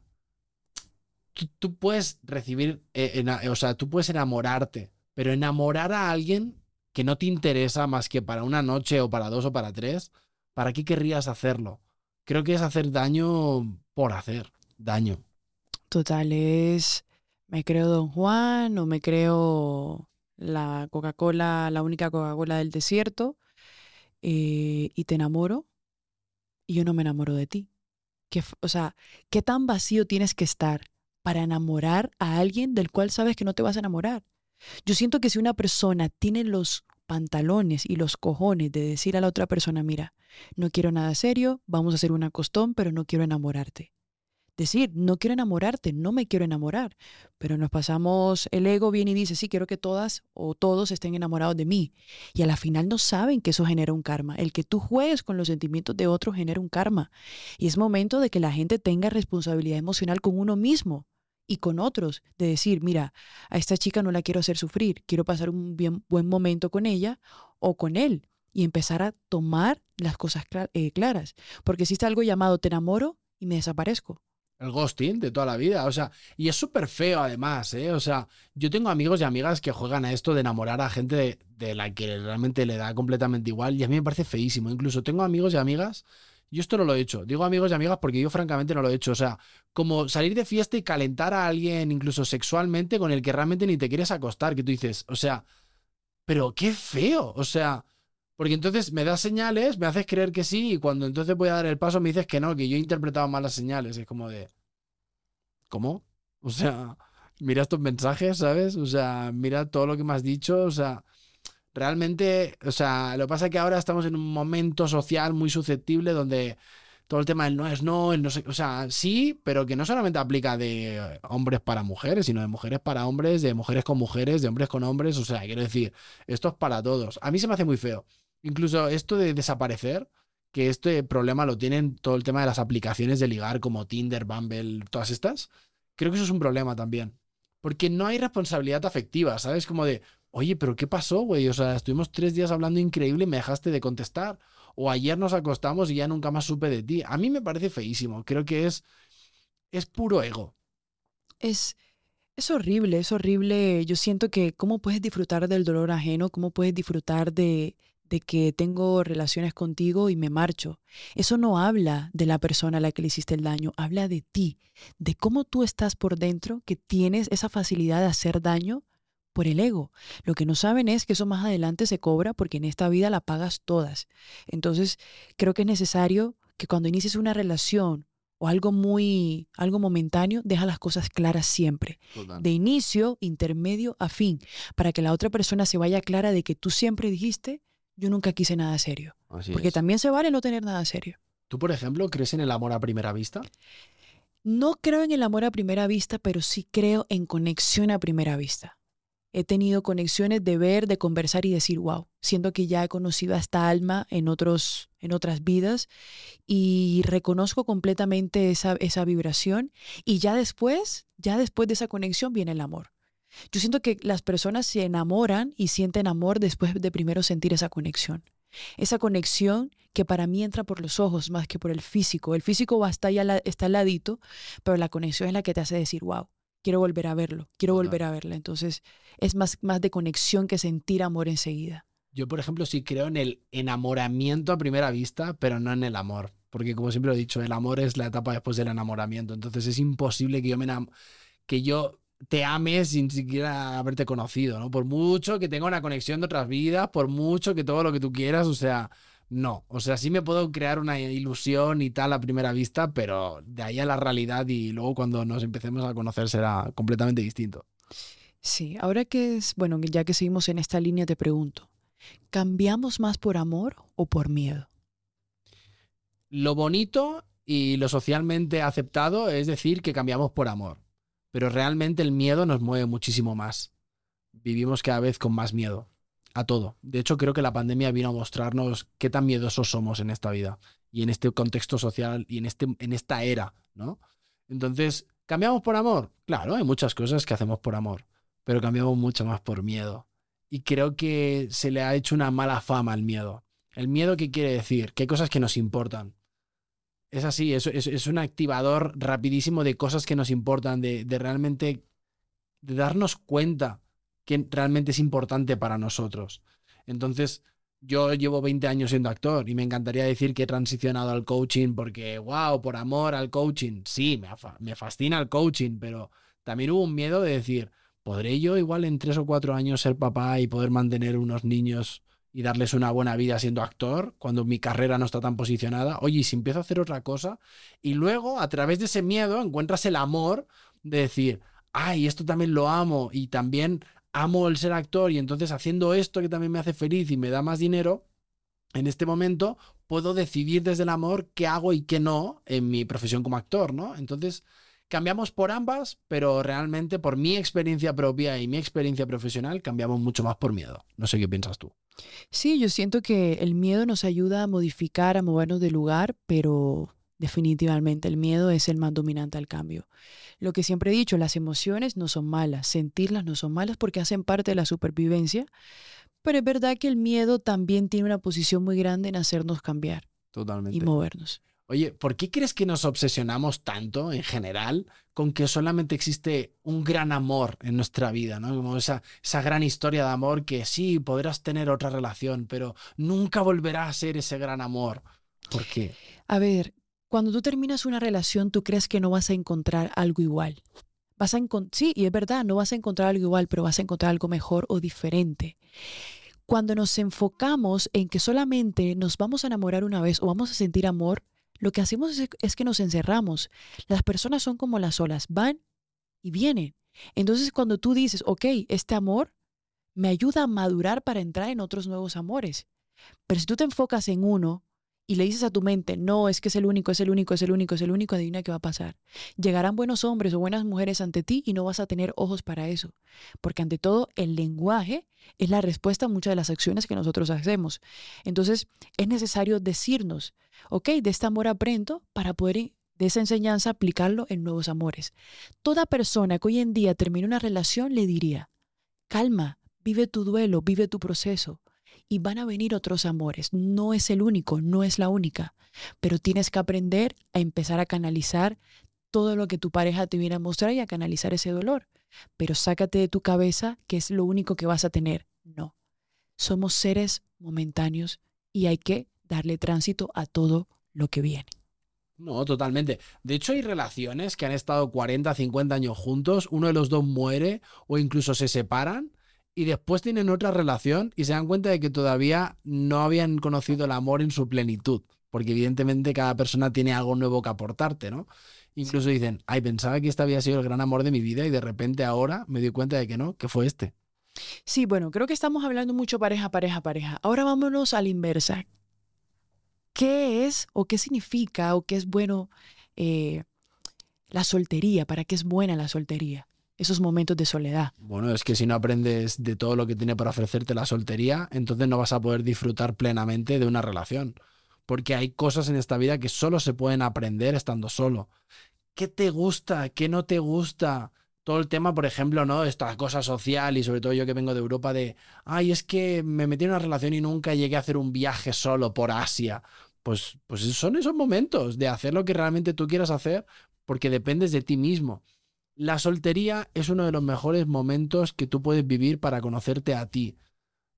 tú, puedes recibir, eh, en, o sea, tú puedes enamorarte, pero enamorar a alguien que no te interesa más que para una noche o para dos o para tres, ¿Para qué querrías hacerlo? Creo que es hacer daño por hacer daño. Total, es me creo Don Juan o me creo la Coca-Cola, la única Coca-Cola del desierto, eh, y te enamoro y yo no me enamoro de ti. ¿Qué, o sea, ¿qué tan vacío tienes que estar para enamorar a alguien del cual sabes que no te vas a enamorar? Yo siento que si una persona tiene los pantalones y los cojones de decir a la otra persona, mira, no quiero nada serio, vamos a hacer un acostón, pero no quiero enamorarte decir, no quiero enamorarte, no me quiero enamorar, pero nos pasamos, el ego viene y dice, sí, quiero que todas o todos estén enamorados de mí. Y a la final no saben que eso genera un karma. El que tú juegues con los sentimientos de otros genera un karma. Y es momento de que la gente tenga responsabilidad emocional con uno mismo y con otros, de decir, mira, a esta chica no la quiero hacer sufrir, quiero pasar un bien, buen momento con ella o con él y empezar a tomar las cosas eh, claras. Porque existe algo llamado te enamoro y me desaparezco. El ghosting de toda la vida. O sea, y es súper feo además, ¿eh? O sea, yo tengo amigos y amigas que juegan a esto de enamorar a gente de, la que realmente le da completamente igual y a mí me parece feísimo. Incluso tengo amigos y amigas, yo esto no lo he hecho. Digo amigos y amigas porque yo francamente no lo he hecho. O sea, como salir de fiesta y calentar a alguien incluso sexualmente con el que realmente ni te quieres acostar, que tú dices, o sea, pero qué feo. O sea... Porque entonces me das señales, me haces creer que sí, y cuando entonces voy a dar el paso me dices que no, que yo he interpretado mal las señales. Es como de. ¿Cómo? O sea, mira estos mensajes, ¿sabes? O sea, mira todo lo que me has dicho. O sea, realmente, o sea, lo que pasa es que ahora estamos en un momento social muy susceptible donde todo el tema del no es no, el no sé, o sea, sí, pero que no solamente aplica de hombres para mujeres, sino de mujeres para hombres, de mujeres con mujeres, de hombres con hombres, o sea, quiero decir, esto es para todos. A mí se me hace muy feo. Incluso esto de desaparecer, que este problema lo tienen todo el tema de las aplicaciones de ligar como Tinder, Bumble, todas estas. Creo que eso es un problema también. Porque no hay responsabilidad afectiva, ¿sabes? Como de, oye, pero ¿qué pasó, güey? O sea, estuvimos tres días hablando increíble y me dejaste de contestar. O ayer nos acostamos y ya nunca más supe de ti. A mí me parece feísimo. Creo que es, es puro ego. Es, es horrible, es horrible. Yo siento que cómo puedes disfrutar del dolor ajeno, cómo puedes disfrutar de, de que tengo relaciones contigo y me marcho. Eso no habla de la persona a la que le hiciste el daño, habla de ti, de cómo tú estás por dentro, que tienes esa facilidad de hacer daño por el ego. Lo que no saben es que eso más adelante se cobra porque en esta vida la pagas todas. Entonces, creo que es necesario que cuando inicies una relación o algo muy, algo momentáneo, deja las cosas claras siempre. De inicio, intermedio a fin, para que la otra persona se vaya clara de que tú siempre dijiste yo nunca quise nada serio. porque también se vale no tener nada serio. ¿Tú, por ejemplo, crees en el amor a primera vista? No creo en el amor a primera vista, pero sí creo en conexión a primera vista. He tenido conexiones de ver, de conversar y decir, wow, siento que ya he conocido a esta alma en, otros, en otras vidas y reconozco completamente esa, esa vibración y ya después, ya después de esa conexión viene el amor. Yo siento que las personas se enamoran y sienten amor después de primero sentir esa conexión. Esa conexión que para mí entra por los ojos más que por el físico. El físico va hasta allá, está al ladito, pero la conexión es la que te hace decir, wow, quiero volver a verlo, quiero volver a verla. Entonces es más, más de conexión que sentir amor enseguida. Yo, por ejemplo, sí creo en el enamoramiento a primera vista, pero no en el amor. Porque como siempre he dicho, el amor es la etapa después del enamoramiento. Entonces es imposible que yo me que yo te ames sin siquiera haberte conocido, ¿no? Por mucho que tenga una conexión de otras vidas, por mucho que todo lo que tú quieras, o sea, no. O sea, sí me puedo crear una ilusión y tal a primera vista, pero de ahí a la realidad y luego cuando nos empecemos a conocer será completamente distinto. Sí, ahora que es, bueno, ya que seguimos en esta línea, te pregunto, ¿cambiamos más por amor o por miedo? Lo bonito y lo socialmente aceptado es decir que cambiamos por amor pero realmente el miedo nos mueve muchísimo más. Vivimos cada vez con más miedo a todo. De hecho, creo que la pandemia vino a mostrarnos qué tan miedosos somos en esta vida y en este contexto social y en, este, en esta era, ¿no? Entonces, ¿cambiamos por amor? Claro, hay muchas cosas que hacemos por amor, pero cambiamos mucho más por miedo. Y creo que se le ha hecho una mala fama al miedo. ¿El miedo qué quiere decir? Que hay cosas que nos importan. Es así, es, es, un activador rapidísimo de cosas que nos importan, de, de realmente de darnos cuenta que realmente es importante para nosotros. Entonces, yo llevo 20 años siendo actor y me encantaría decir que he transicionado al coaching porque, wow, por amor al coaching. Sí, me, me fascina el coaching, pero también hubo un miedo de decir, ¿podré yo igual en tres o cuatro años ser papá y poder mantener unos niños y darles una buena vida siendo actor cuando mi carrera no está tan posicionada? Oye, ¿y si empiezo a hacer otra cosa? Y luego, a través de ese miedo, encuentras el amor de decir, ay, esto también lo amo y también amo el ser actor y entonces haciendo esto que también me hace feliz y me da más dinero, en este momento puedo decidir desde el amor qué hago y qué no en mi profesión como actor, ¿no? Entonces, cambiamos por ambas, pero realmente por mi experiencia propia y mi experiencia profesional, cambiamos mucho más por miedo. No sé qué piensas tú. Sí, yo siento que el miedo nos ayuda a modificar, a movernos de lugar, pero definitivamente el miedo es el más dominante al cambio. Lo que siempre he dicho, las emociones no son malas, sentirlas no son malas porque hacen parte de la supervivencia, pero es verdad que el miedo también tiene una posición muy grande en hacernos cambiar Totalmente. y movernos. Oye, ¿por qué crees que nos obsesionamos tanto en general con que solamente existe un gran amor en nuestra vida, ¿no? Como esa, esa gran historia de amor que sí, podrás tener otra relación, pero nunca volverá a ser ese gran amor. ¿Por qué? A ver, cuando tú terminas una relación, tú crees que no vas a encontrar algo igual. Vas a sí, y es verdad, no vas a encontrar algo igual, pero vas a encontrar algo mejor o diferente. Cuando nos enfocamos en que solamente nos vamos a enamorar una vez o vamos a sentir amor, lo que hacemos es, es que nos encerramos. Las personas son como las olas, van y vienen. Entonces cuando tú dices, ok, este amor me ayuda a madurar para entrar en otros nuevos amores. Pero si tú te enfocas en uno y le dices a tu mente, no, es que es el único, es el único, es el único, es el único, adivina qué va a pasar. Llegarán buenos hombres o buenas mujeres ante ti y no vas a tener ojos para eso. Porque ante todo, el lenguaje es la respuesta a muchas de las acciones que nosotros hacemos. Entonces, es necesario decirnos, ok, de este amor aprendo para poder de esa enseñanza aplicarlo en nuevos amores. Toda persona que hoy en día termina una relación le diría, calma, vive tu duelo, vive tu proceso y van a venir otros amores. No es el único, no es la única, pero tienes que aprender a empezar a canalizar todo lo que tu pareja te viene a mostrar y a canalizar ese dolor. Pero sácate de tu cabeza que es lo único que vas a tener. No. Somos seres momentáneos y hay que darle tránsito a todo lo que viene. No, totalmente. De hecho, hay relaciones que han estado 40, 50 años juntos, uno de los dos muere o incluso se separan y después tienen otra relación y se dan cuenta de que todavía no habían conocido el amor en su plenitud, porque evidentemente cada persona tiene algo nuevo que aportarte, ¿no? Incluso dicen, ay, pensaba que este había sido el gran amor de mi vida y de repente ahora me di cuenta de que no, que fue este. Sí, bueno, creo que estamos hablando mucho pareja, pareja, pareja. Ahora vámonos a la inversa. ¿Qué es o qué significa o qué es bueno eh, la soltería? ¿Para qué es buena la soltería? Esos momentos de soledad. Bueno, es que si no aprendes de todo lo que tiene para ofrecerte la soltería, entonces no vas a poder disfrutar plenamente de una relación. Porque hay cosas en esta vida que solo se pueden aprender estando solo. ¿Qué te gusta? ¿Qué no te gusta? Todo el tema, por ejemplo, ¿no? Esta cosa social y sobre todo yo que vengo de Europa de, ay, es que me metí en una relación y nunca llegué a hacer un viaje solo por Asia. Pues, pues son esos momentos de hacer lo que realmente tú quieras hacer porque dependes de ti mismo. La soltería es uno de los mejores momentos que tú puedes vivir para conocerte a ti.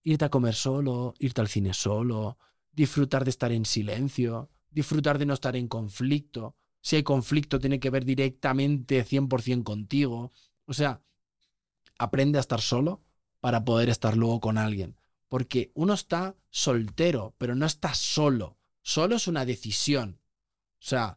Irte a comer solo, irte al cine solo, disfrutar de estar en silencio, disfrutar de no estar en conflicto. Si hay conflicto, tiene que ver directamente 100% contigo. O sea, aprende a estar solo para poder estar luego con alguien. Porque uno está soltero, pero no está solo. Solo es una decisión. O sea,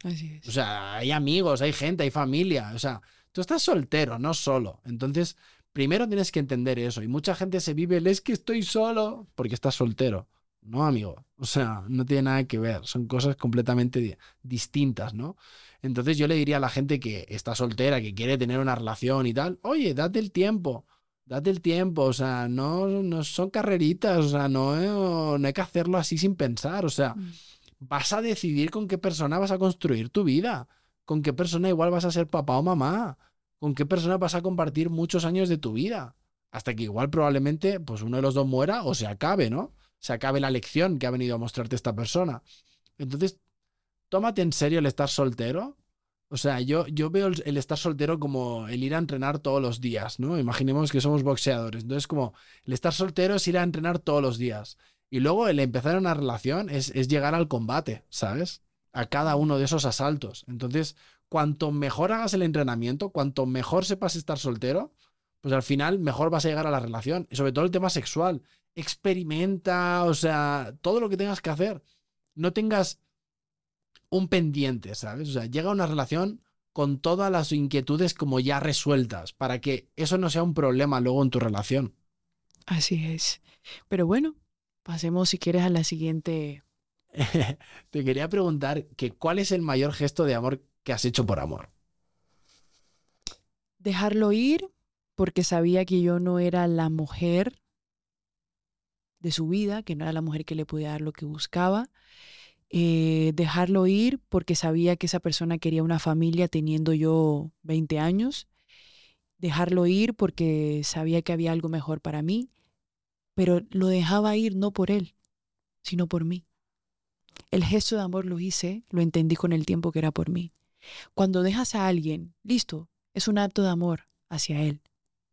o sea, hay amigos, hay gente, hay familia. O sea, Tú estás soltero, no solo. Entonces, primero tienes que entender eso. Y mucha gente se vive el es que estoy solo porque estás soltero. No, amigo. O sea, no tiene nada que ver. Son cosas completamente distintas, ¿no? Entonces yo le diría a la gente que está soltera, que quiere tener una relación y tal, oye, date el tiempo. Date el tiempo, o sea, no, no son carreritas, o sea, no, no hay que hacerlo así sin pensar, o sea, mm. vas a decidir con qué persona vas a construir tu vida con qué persona igual vas a ser papá o mamá, con qué persona vas a compartir muchos años de tu vida, hasta que igual probablemente pues uno de los dos muera o se acabe, ¿no? Se acabe la lección que ha venido a mostrarte esta persona. Entonces, tómate en serio el estar soltero. O sea, yo, yo veo el, estar soltero como el ir a entrenar todos los días, ¿no? Imaginemos que somos boxeadores. Entonces, como el estar soltero es ir a entrenar todos los días. Y luego el empezar una relación es, es llegar al combate, ¿sabes? A cada uno de esos asaltos. Entonces, cuanto mejor hagas el entrenamiento, cuanto mejor sepas estar soltero, pues al final mejor vas a llegar a la relación. Y sobre todo el tema sexual. Experimenta, o sea, todo lo que tengas que hacer. No tengas un pendiente, ¿sabes? O sea, llega a una relación con todas las inquietudes como ya resueltas, para que eso no sea un problema luego en tu relación. Así es. Pero bueno, pasemos si quieres a la siguiente. Te quería preguntar que cuál es el mayor gesto de amor que has hecho por amor. Dejarlo ir porque sabía que yo no era la mujer de su vida, que no era la mujer que le podía dar lo que buscaba. Eh, dejarlo ir porque sabía que esa persona quería una familia teniendo yo 20 años. Dejarlo ir porque sabía que había algo mejor para mí, pero lo dejaba ir no por él, sino por mí. El gesto de amor lo hice, lo entendí con el tiempo que era por mí. Cuando dejas a alguien, listo, es un acto de amor hacia él,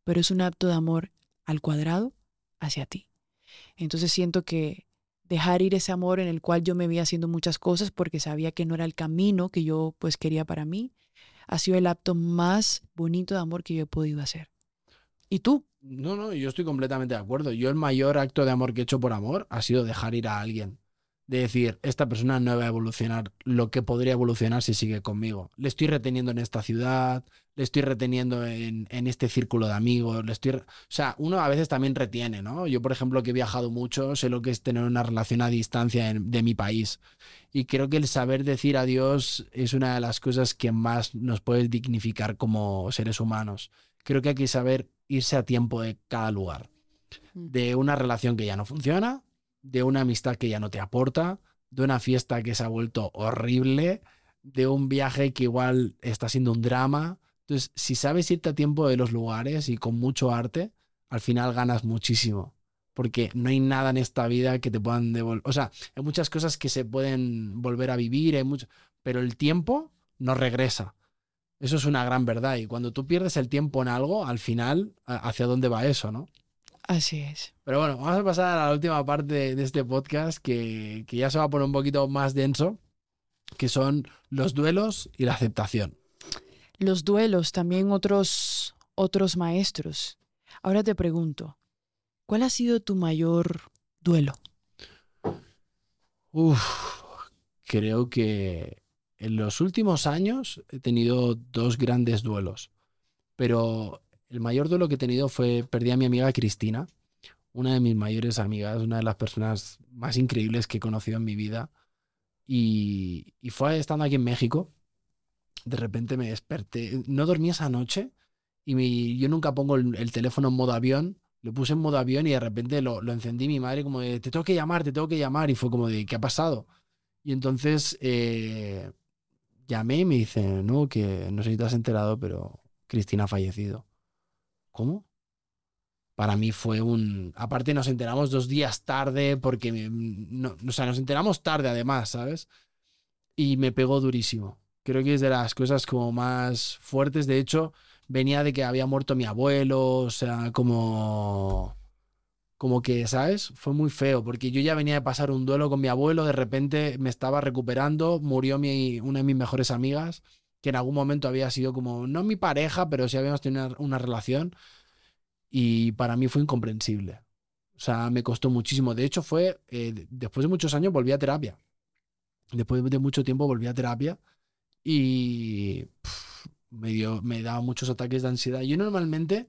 pero es un acto de amor al cuadrado hacia ti. Entonces siento que dejar ir ese amor en el cual yo me vi haciendo muchas cosas porque sabía que no era el camino que yo pues quería para mí, ha sido el acto más bonito de amor que yo he podido hacer. ¿Y tú? No, no, yo estoy completamente de acuerdo. Yo el mayor acto de amor que he hecho por amor ha sido dejar ir a alguien de decir, esta persona no va a evolucionar lo que podría evolucionar si sigue conmigo. Le estoy reteniendo en esta ciudad, le estoy reteniendo en, este círculo de amigos, le estoy... O sea, uno a veces también retiene, ¿no? Yo, por ejemplo, que he viajado mucho, sé lo que es tener una relación a distancia de mi país. Y creo que el saber decir adiós es una de las cosas que más nos puede dignificar como seres humanos. Creo que hay que saber irse a tiempo de cada lugar. Mm. De una relación que ya no funciona, de una amistad que ya no te aporta, de una fiesta que se ha vuelto horrible, de un viaje que igual está siendo un drama. Entonces, si sabes irte a tiempo de los lugares y con mucho arte, al final ganas muchísimo. Porque no hay nada en esta vida que te puedan devolver. O sea, hay muchas cosas que se pueden volver a vivir, hay mucho... pero el tiempo no regresa. Eso es una gran verdad. Y cuando tú pierdes el tiempo en algo, al final, ¿hacia dónde va eso, no? Así es. Pero bueno, vamos a pasar a la última parte de este podcast que, ya se va a poner un poquito más denso, que son los duelos y la aceptación. Los duelos, también otros, otros maestros. Ahora te pregunto, ¿cuál ha sido tu mayor duelo? Uf, creo que en los últimos años he tenido dos grandes duelos, pero el mayor duelo que he tenido fue, perdí a mi amiga Cristina, una de mis mayores amigas, una de las personas más increíbles que he conocido en mi vida. Y, fue estando aquí en México, de repente me desperté, no dormí esa noche y yo nunca pongo el, teléfono en modo avión, lo puse en modo avión y de repente lo, encendí mi madre como de, te tengo que llamar, te tengo que llamar y fue como de, ¿qué ha pasado? Y entonces eh, llamé y me dice, no, que no sé si te has enterado, pero Cristina ha fallecido. ¿Cómo? Para mí fue un... Aparte nos enteramos dos días tarde porque... No, o sea, nos enteramos tarde además, ¿sabes? Y me pegó durísimo. Creo que es de las cosas como más fuertes. De hecho, venía de que había muerto mi abuelo, o sea, como... Como que, ¿sabes? Fue muy feo, porque yo ya venía de pasar un duelo con mi abuelo, de repente me estaba recuperando, murió mi, una de mis mejores amigas que en algún momento había sido como, no mi pareja, pero sí habíamos tenido una, relación y para mí fue incomprensible. O sea, me costó muchísimo. De hecho, fue, eh, después de muchos años volví a terapia. Después de mucho tiempo volví a terapia y me, dio, me daba muchos ataques de ansiedad. Yo normalmente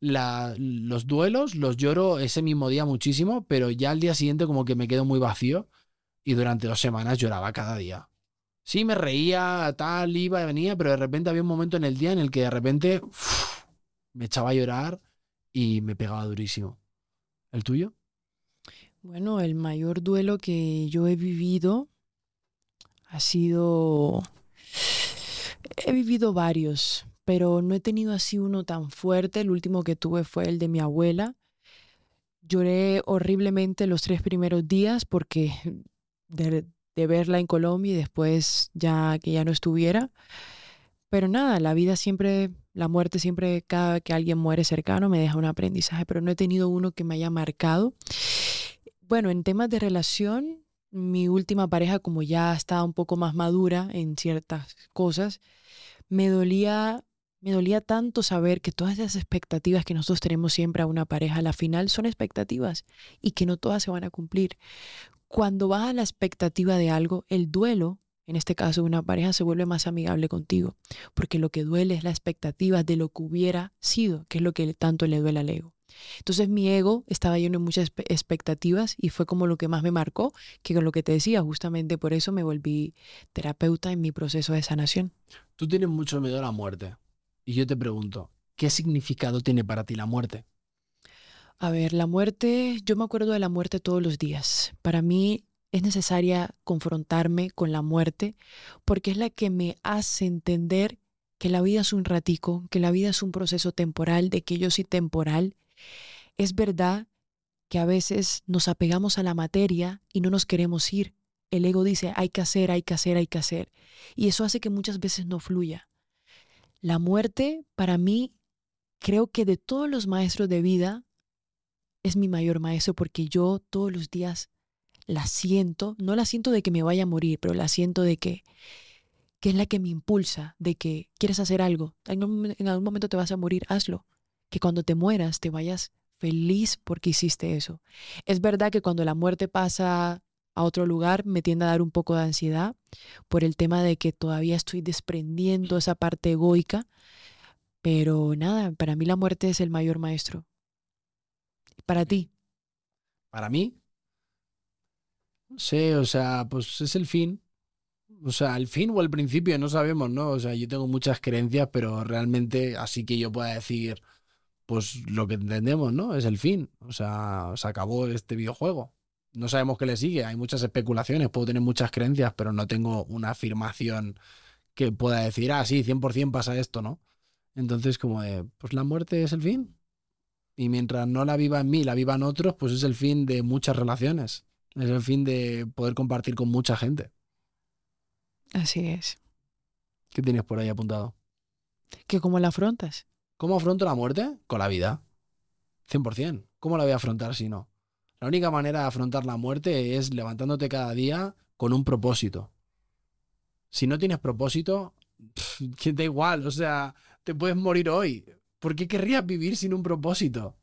la, los duelos los lloro ese mismo día muchísimo, pero ya al día siguiente como que me quedo muy vacío y durante dos semanas lloraba cada día. Sí, me reía, tal, iba y venía, pero de repente había un momento en el día en el que de repente me echaba a llorar y me pegaba durísimo. ¿El tuyo? Bueno, el mayor duelo que yo he vivido ha sido... He vivido varios, pero no he tenido así uno tan fuerte. El último que tuve fue el de mi abuela. Lloré horriblemente los tres primeros días porque de, de verla en Colombia y después ya que ya no estuviera. Pero nada, la vida siempre, la muerte siempre, cada que alguien muere cercano me deja un aprendizaje, pero no he tenido uno que me haya marcado. Bueno, en temas de relación, mi última pareja, como ya estaba un poco más madura en ciertas cosas, me dolía, me dolía tanto saber que todas esas expectativas que nosotros tenemos siempre a una pareja, a la final son expectativas y que no todas se van a cumplir. Cuando vas a la expectativa de algo, el duelo, en este caso una pareja, se vuelve más amigable contigo, porque lo que duele es la expectativa de lo que hubiera sido, que es lo que tanto le duele al ego. Entonces mi ego estaba lleno de muchas expectativas y fue como lo que más me marcó, que con lo que te decía, justamente por eso me volví terapeuta en mi proceso de sanación. Tú tienes mucho miedo a la muerte. Y yo te pregunto, ¿qué significado tiene para ti la muerte? A ver, la muerte, yo me acuerdo de la muerte todos los días. Para mí es necesaria confrontarme con la muerte porque es la que me hace entender que la vida es un ratico, que la vida es un proceso temporal, de que yo soy temporal es verdad que a veces nos apegamos a la materia y no nos queremos ir. El ego dice, hay que hacer, hay que hacer, hay que hacer. Y eso hace que muchas veces no fluya. La muerte, para mí, creo que de todos los maestros de vida, es mi mayor maestro porque yo todos los días la siento, no la siento de que me vaya a morir, pero la siento de que, que es la que me impulsa, de que quieres hacer algo, en, en algún momento te vas a morir, hazlo que cuando te mueras te vayas feliz porque hiciste eso. Es verdad que cuando la muerte pasa a otro lugar me tiende a dar un poco de ansiedad por el tema de que todavía estoy desprendiendo esa parte egoica, pero nada, para mí la muerte es el mayor maestro. Para ti. Para mí, sí, o sea, pues es el fin. O sea, el fin o el principio, no sabemos, ¿no? O sea, yo tengo muchas creencias, pero realmente así que yo pueda decir, pues lo que entendemos, ¿no? Es el fin. O sea, se acabó este videojuego. No sabemos qué le sigue, hay muchas especulaciones, puedo tener muchas creencias, pero no tengo una afirmación que pueda decir, ah, sí, 100% pasa esto, ¿no? Entonces, como de, pues la muerte es el fin. Y mientras no la viva en mí, la viva en otros, pues es el fin de muchas relaciones. Es el fin de poder compartir con mucha gente. Así es. ¿Qué tienes por ahí apuntado? ¿Que cómo la afrontas? ¿Cómo afronto la muerte? Con la vida. 100%. ¿Cómo la voy a afrontar si no? La única manera de afrontar la muerte es levantándote cada día con un propósito. Si no tienes propósito, que da igual, o sea, te puedes morir hoy. ¿Por qué querrías vivir sin un propósito?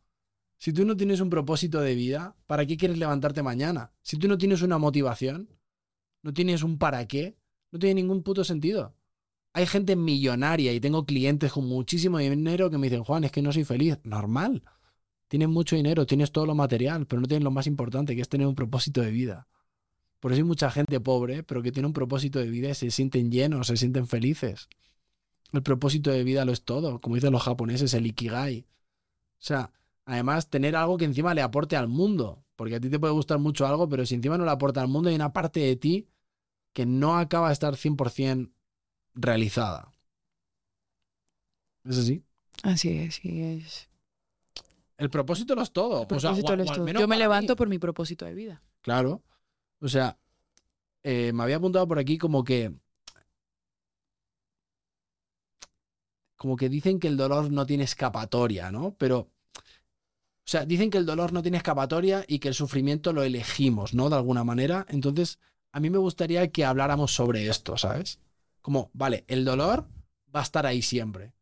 Si tú no tienes un propósito de vida, ¿para qué quieres levantarte mañana? Si tú no tienes una motivación, no tienes un para qué, no tiene ningún puto sentido. Hay gente millonaria y tengo clientes con muchísimo dinero que me dicen, Juan, es que no soy feliz. Normal. Tienes mucho dinero, tienes todo lo material, pero no tienes lo más importante, que es tener un propósito de vida. Por eso hay mucha gente pobre, pero que tiene un propósito de vida y se sienten llenos, se sienten felices. El propósito de vida lo es todo, como dicen los japoneses, el ikigai. O sea, además, tener algo que encima le aporte al mundo. Porque a ti te puede gustar mucho algo, pero si encima no le aporta al mundo, hay una parte de ti que no acaba de estar 100% realizada. ¿Es así? Así es, sí es. El propósito lo es todo. Yo me levanto por mi propósito de vida. Claro. O sea, eh, me había apuntado por aquí como que. Como que dicen que el dolor no tiene escapatoria, ¿no? Pero. O sea, dicen que el dolor no tiene escapatoria y que el sufrimiento lo elegimos, ¿no? De alguna manera. Entonces, a mí me gustaría que habláramos sobre esto, ¿sabes? Como, vale, el dolor va a estar ahí siempre.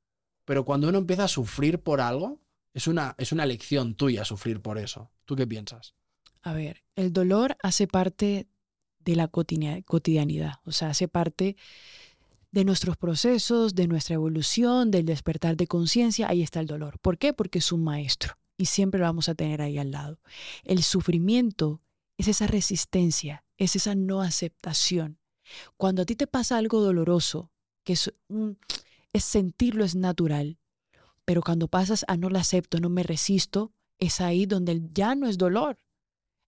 Pero cuando uno empieza a sufrir por algo, es una, es una elección tuya sufrir por eso. ¿Tú qué piensas? A ver, el dolor hace parte de la cotidianidad, o sea, hace parte de nuestros procesos, de nuestra evolución, del despertar de conciencia, ahí está el dolor. ¿Por qué? Porque es un maestro y siempre lo vamos a tener ahí al lado. El sufrimiento es esa resistencia, es esa no aceptación, cuando a ti te pasa algo doloroso, que es, es sentirlo, es natural, pero cuando pasas a no lo acepto, no me resisto, es ahí donde ya no es dolor,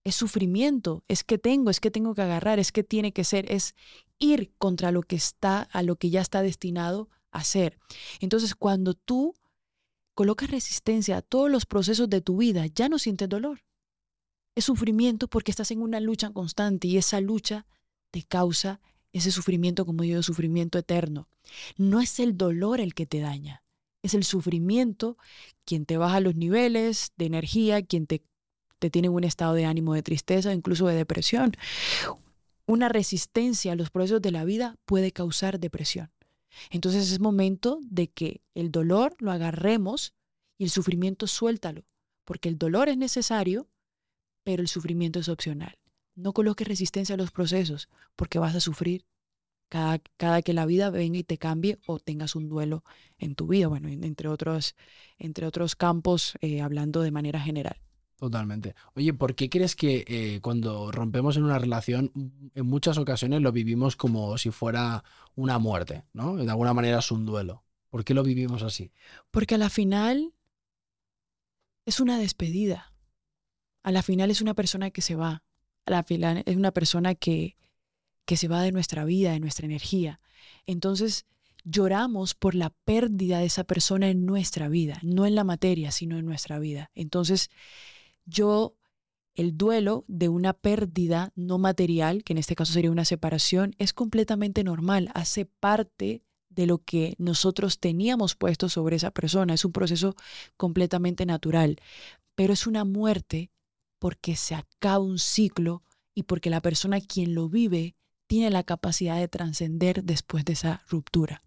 es sufrimiento, es que tengo, es que tengo que agarrar, es que tiene que ser, es ir contra lo que está, a lo que ya está destinado a ser. Entonces, cuando tú colocas resistencia a todos los procesos de tu vida, ya no sientes dolor. Es sufrimiento porque estás en una lucha constante y esa lucha te causa ese sufrimiento, como digo, sufrimiento eterno. No es el dolor el que te daña, es el sufrimiento quien te baja los niveles de energía, quien te, te tiene un estado de ánimo de tristeza, incluso de depresión. Una resistencia a los procesos de la vida puede causar depresión. Entonces es momento de que el dolor lo agarremos y el sufrimiento suéltalo, porque el dolor es necesario, pero el sufrimiento es opcional. No coloques resistencia a los procesos, porque vas a sufrir cada, cada, que la vida venga y te cambie o tengas un duelo en tu vida, bueno, entre otros, entre otros campos, eh, hablando de manera general. Totalmente. Oye, ¿por qué crees que eh, cuando rompemos en una relación, en muchas ocasiones lo vivimos como si fuera una muerte, ¿no? De alguna manera es un duelo. ¿Por qué lo vivimos así? Porque a la final es una despedida. A la final es una persona que se va. A la final es una persona que, que se va de nuestra vida, de nuestra energía. Entonces lloramos por la pérdida de esa persona en nuestra vida, no en la materia, sino en nuestra vida. Entonces, yo el duelo de una pérdida no material, que en este caso sería una separación, es completamente normal, hace parte de lo que nosotros teníamos puesto sobre esa persona, es un proceso completamente natural, pero es una muerte porque se acaba un ciclo y porque la persona quien lo vive tiene la capacidad de trascender después de esa ruptura.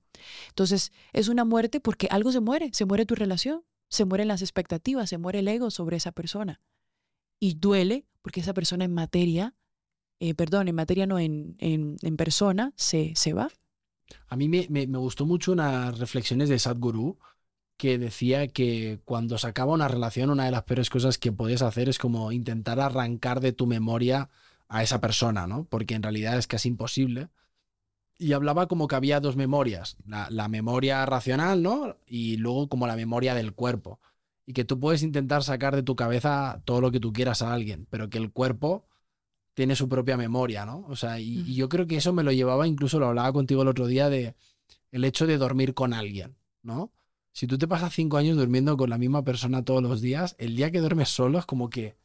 Entonces, es una muerte porque algo se muere, se muere tu relación, se mueren las expectativas, se muere el ego sobre esa persona. Y duele porque esa persona en materia, eh, perdón, en materia no, en, en, persona, se, se, va. A mí me, me, me, gustó mucho unas reflexiones de Sadhguru que decía que cuando se acaba una relación, una de las peores cosas que puedes hacer es como intentar arrancar de tu memoria a esa persona, ¿no? Porque en realidad es casi imposible. Y hablaba como que había dos memorias, la, la memoria racional, ¿no? Y luego como la memoria del cuerpo. Y que tú puedes intentar sacar de tu cabeza todo lo que tú quieras a alguien, pero que el cuerpo tiene su propia memoria, ¿no? O sea, y, y yo creo que eso me lo llevaba, incluso lo hablaba contigo el otro día, de el hecho de dormir con alguien, ¿no? Si tú te pasas cinco años durmiendo con la misma persona todos los días, el día que duermes solo es como que,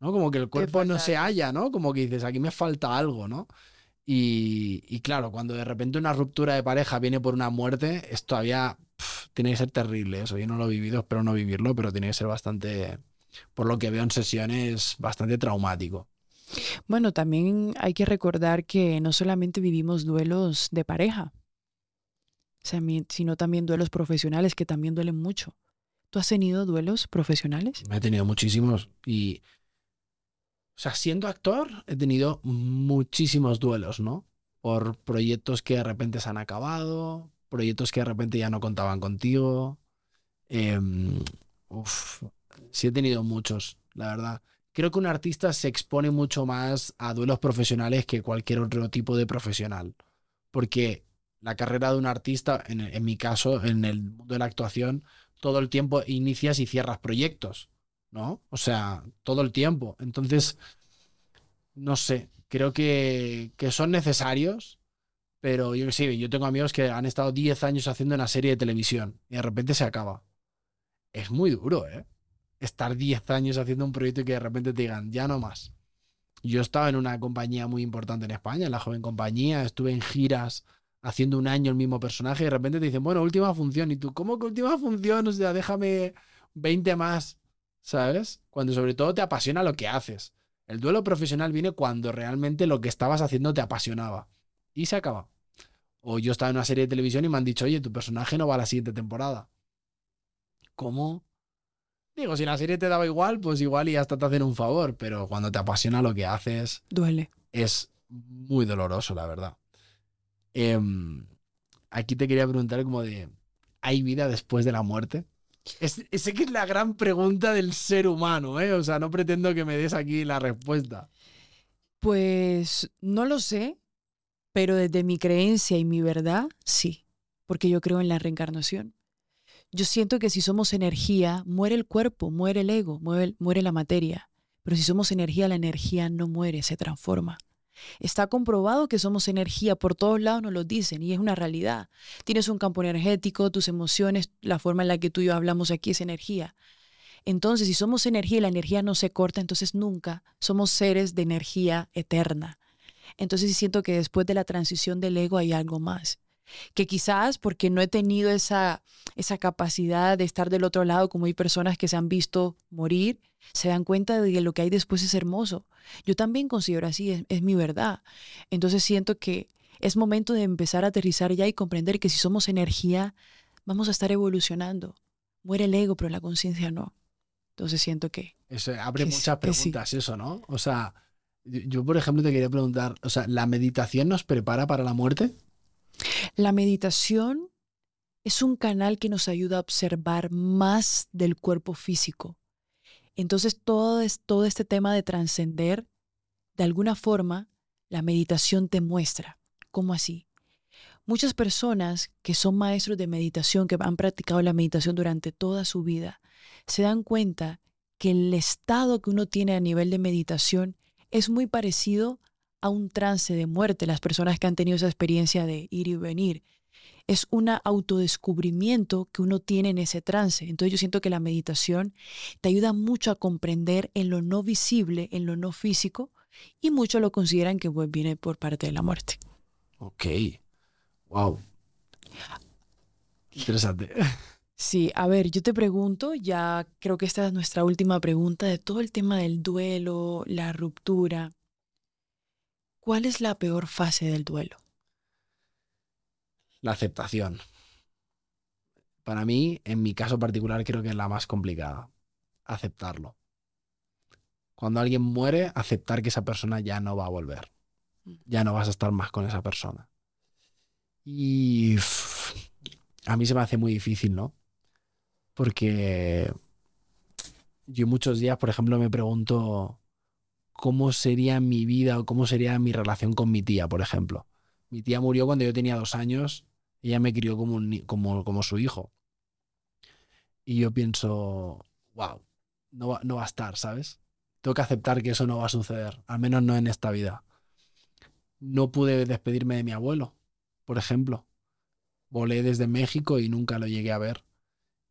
¿no? Como que el cuerpo no se halla, ¿no? Como que dices, aquí me falta algo, ¿no? Y, y, claro, cuando de repente una ruptura de pareja viene por una muerte, es todavía pff, tiene que ser terrible eso. Yo no lo he vivido, espero no vivirlo, pero tiene que ser bastante, por lo que veo en sesiones, bastante traumático. Bueno, también hay que recordar que no solamente vivimos duelos de pareja, sino también duelos profesionales que también duelen mucho. ¿Tú has tenido duelos profesionales? He tenido muchísimos y o sea, siendo actor he tenido muchísimos duelos, ¿no? Por proyectos que de repente se han acabado, proyectos que de repente ya no contaban contigo. Eh, uf, sí he tenido muchos, la verdad. Creo que un artista se expone mucho más a duelos profesionales que cualquier otro tipo de profesional. Porque la carrera de un artista, en, en mi caso, en el mundo de la actuación, todo el tiempo inicias y cierras proyectos. ¿No? O sea, todo el tiempo. Entonces, no sé, creo que, que son necesarios, pero yo que sé, yo tengo amigos que han estado 10 años haciendo una serie de televisión y de repente se acaba. Es muy duro, ¿eh? Estar 10 años haciendo un proyecto y que de repente te digan, ya no más. Yo estaba en una compañía muy importante en España, en la joven compañía, estuve en giras haciendo un año el mismo personaje y de repente te dicen, bueno, última función. Y tú, ¿cómo que última función? O sea, déjame 20 más. ¿Sabes? Cuando sobre todo te apasiona lo que haces. El duelo profesional viene cuando realmente lo que estabas haciendo te apasionaba. Y se acaba. O yo estaba en una serie de televisión y me han dicho, oye, tu personaje no va a la siguiente temporada. ¿Cómo? Digo, si la serie te daba igual, pues igual y hasta te hacen un favor, pero cuando te apasiona lo que haces... Duele. Es muy doloroso, la verdad. Eh, aquí te quería preguntar como de, ¿hay vida después de la muerte? Es, sé que es la gran pregunta del ser humano, ¿eh? O sea, no pretendo que me des aquí la respuesta. Pues no lo sé, pero desde mi creencia y mi verdad, sí, porque yo creo en la reencarnación. Yo siento que si somos energía, muere el cuerpo, muere el ego, muere, muere la materia. Pero si somos energía, la energía no muere, se transforma. Está comprobado que somos energía, por todos lados nos lo dicen y es una realidad. Tienes un campo energético, tus emociones, la forma en la que tú y yo hablamos aquí es energía. Entonces, si somos energía y la energía no se corta, entonces nunca somos seres de energía eterna. Entonces siento que después de la transición del ego hay algo más. que quizás porque no he tenido esa, esa capacidad de estar del otro lado, como hay personas que se han visto morir, se dan cuenta de que lo que hay después es hermoso. Yo también considero así, es, es mi verdad. Entonces siento que es momento de empezar a aterrizar ya y comprender que si somos energía, vamos a estar evolucionando. Muere el ego, pero la conciencia no. Entonces siento que... Eso abre que muchas sí. preguntas, eso, ¿no? O sea, yo, por ejemplo, te quería preguntar, o sea, ¿la meditación nos prepara para la muerte? La meditación es un canal que nos ayuda a observar más del cuerpo físico. Entonces, todo, es, todo este tema de trascender, de alguna forma, la meditación te muestra. ¿Cómo así? Muchas personas que son maestros de meditación, que han practicado la meditación durante toda su vida, se dan cuenta que el estado que uno tiene a nivel de meditación es muy parecido a un trance de muerte, las personas que han tenido esa experiencia de ir y venir. Es un autodescubrimiento que uno tiene en ese trance. Entonces yo siento que la meditación te ayuda mucho a comprender en lo no visible, en lo no físico, y muchos lo consideran que pues, viene por parte de la muerte. Ok. Wow. Interesante. Sí, a ver, yo te pregunto, ya creo que esta es nuestra última pregunta de todo el tema del duelo, la ruptura. ¿Cuál es la peor fase del duelo? La aceptación. Para mí, en mi caso particular, creo que es la más complicada. Aceptarlo. Cuando alguien muere, aceptar que esa persona ya no va a volver. Ya no vas a estar más con esa persona. Y a mí se me hace muy difícil, ¿no? Porque yo muchos días, por ejemplo, me pregunto cómo sería mi vida o cómo sería mi relación con mi tía, por ejemplo. Mi tía murió cuando yo tenía dos años, ella me crió como, un, como, como su hijo. Y yo pienso, wow, no va, no va a estar, ¿sabes? Tengo que aceptar que eso no va a suceder, al menos no en esta vida. No pude despedirme de mi abuelo, por ejemplo. Volé desde México y nunca lo llegué a ver.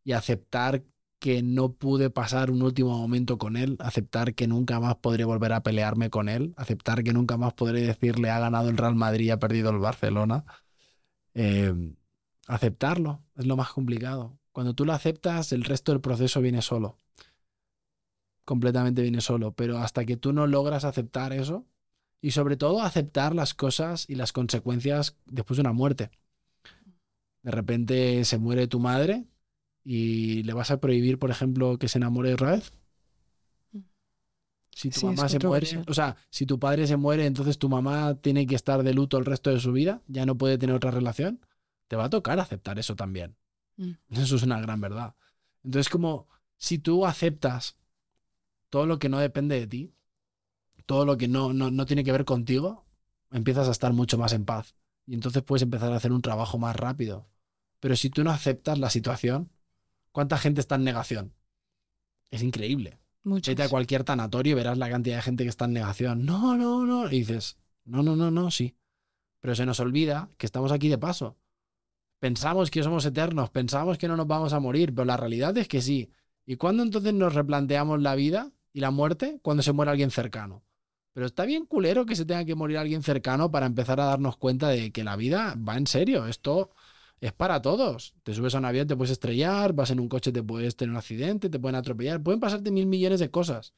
Y aceptar que no pude pasar un último momento con él, aceptar que nunca más podré volver a pelearme con él, aceptar que nunca más podré decirle ha ganado el Real Madrid y ha perdido el Barcelona. Eh, aceptarlo es lo más complicado. Cuando tú lo aceptas, el resto del proceso viene solo. Completamente viene solo. Pero hasta que tú no logras aceptar eso, y sobre todo aceptar las cosas y las consecuencias después de una muerte. De repente se muere tu madre y le vas a prohibir, por ejemplo, que se enamore otra vez. Si tu Sí, mamá se muere, o sea, si tu padre se muere, entonces tu mamá tiene que estar de luto el resto de su vida, ya no puede tener otra relación, te va a tocar aceptar eso también. Mm. Eso es una gran verdad. Entonces, como si tú aceptas todo lo que no depende de ti, todo lo que no, no, no tiene que ver contigo, empiezas a estar mucho más en paz. Y entonces puedes empezar a hacer un trabajo más rápido. Pero si tú no aceptas la situación, ¿cuánta gente está en negación? Es increíble. Muchos. Vete a cualquier tanatorio y verás la cantidad de gente que está en negación. No, no, no. Y dices, no, no, no, no, sí. Pero se nos olvida que estamos aquí de paso. Pensamos que somos eternos, pensamos que no nos vamos a morir, pero la realidad es que sí. ¿Y cuándo entonces nos replanteamos la vida y la muerte? Cuando se muere alguien cercano. Pero está bien culero que se tenga que morir alguien cercano para empezar a darnos cuenta de que la vida va en serio. Esto es para todos. Te subes a un avión, te puedes estrellar, vas en un coche, te puedes tener un accidente, te pueden atropellar, pueden pasarte mil millones de cosas.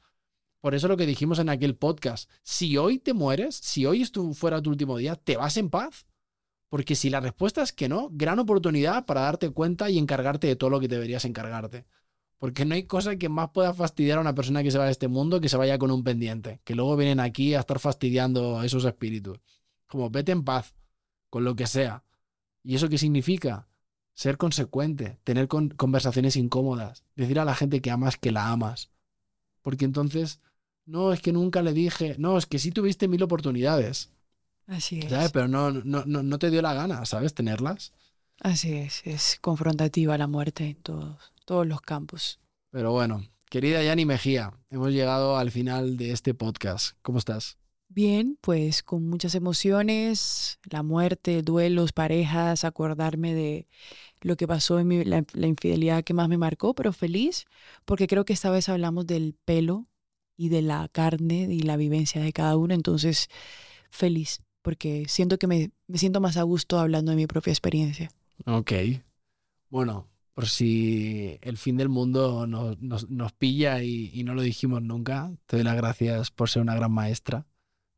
Por eso lo que dijimos en aquel podcast, si hoy te mueres, si hoy fuera tu último día, ¿te vas en paz? Porque si la respuesta es que no, gran oportunidad para darte cuenta y encargarte de todo lo que deberías encargarte. Porque no hay cosa que más pueda fastidiar a una persona que se va de este mundo que se vaya con un pendiente. Que luego vienen aquí a estar fastidiando a esos espíritus. Como vete en paz, con lo que sea. ¿Y eso qué significa? Ser consecuente, tener con- conversaciones incómodas, decir a la gente que amas que la amas. Porque entonces, no, es que nunca le dije, no, es que sí tuviste mil oportunidades, Así es. ¿sabes? Pero no, no, no, no te dio la gana, ¿sabes? Tenerlas. Así es. Es confrontativa la muerte en todos, todos los campos. Pero bueno, querida Yani Mejía, hemos llegado al final de este podcast. ¿Cómo estás? Bien, pues con muchas emociones, la muerte, duelos, parejas, acordarme de lo que pasó en mi- la, la infidelidad que más me marcó, pero feliz porque creo que esta vez hablamos del pelo y de la carne y la vivencia de cada uno, entonces feliz porque siento que me, me siento más a gusto hablando de mi propia experiencia. Ok. Bueno, por si el fin del mundo nos, nos- nos pilla y, y no lo dijimos nunca, te doy las gracias por ser una gran maestra.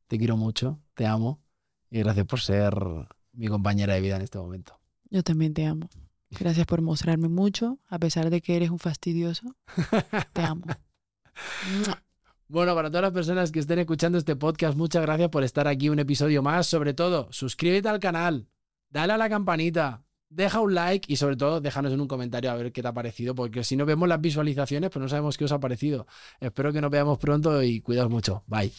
Te quiero mucho, te amo y gracias por ser mi compañera de vida en este momento. Yo también te amo. Gracias por mostrarme mucho, a pesar de que eres un fastidioso. Te amo. Bueno, para todas las personas que estén escuchando este podcast, muchas gracias por estar aquí un episodio más. Sobre todo, suscríbete al canal, dale a la campanita, deja un like y sobre todo déjanos en un comentario a ver qué te ha parecido, porque si no vemos las visualizaciones, pues no sabemos qué os ha parecido. Espero que nos veamos pronto y cuidaos mucho. Bye.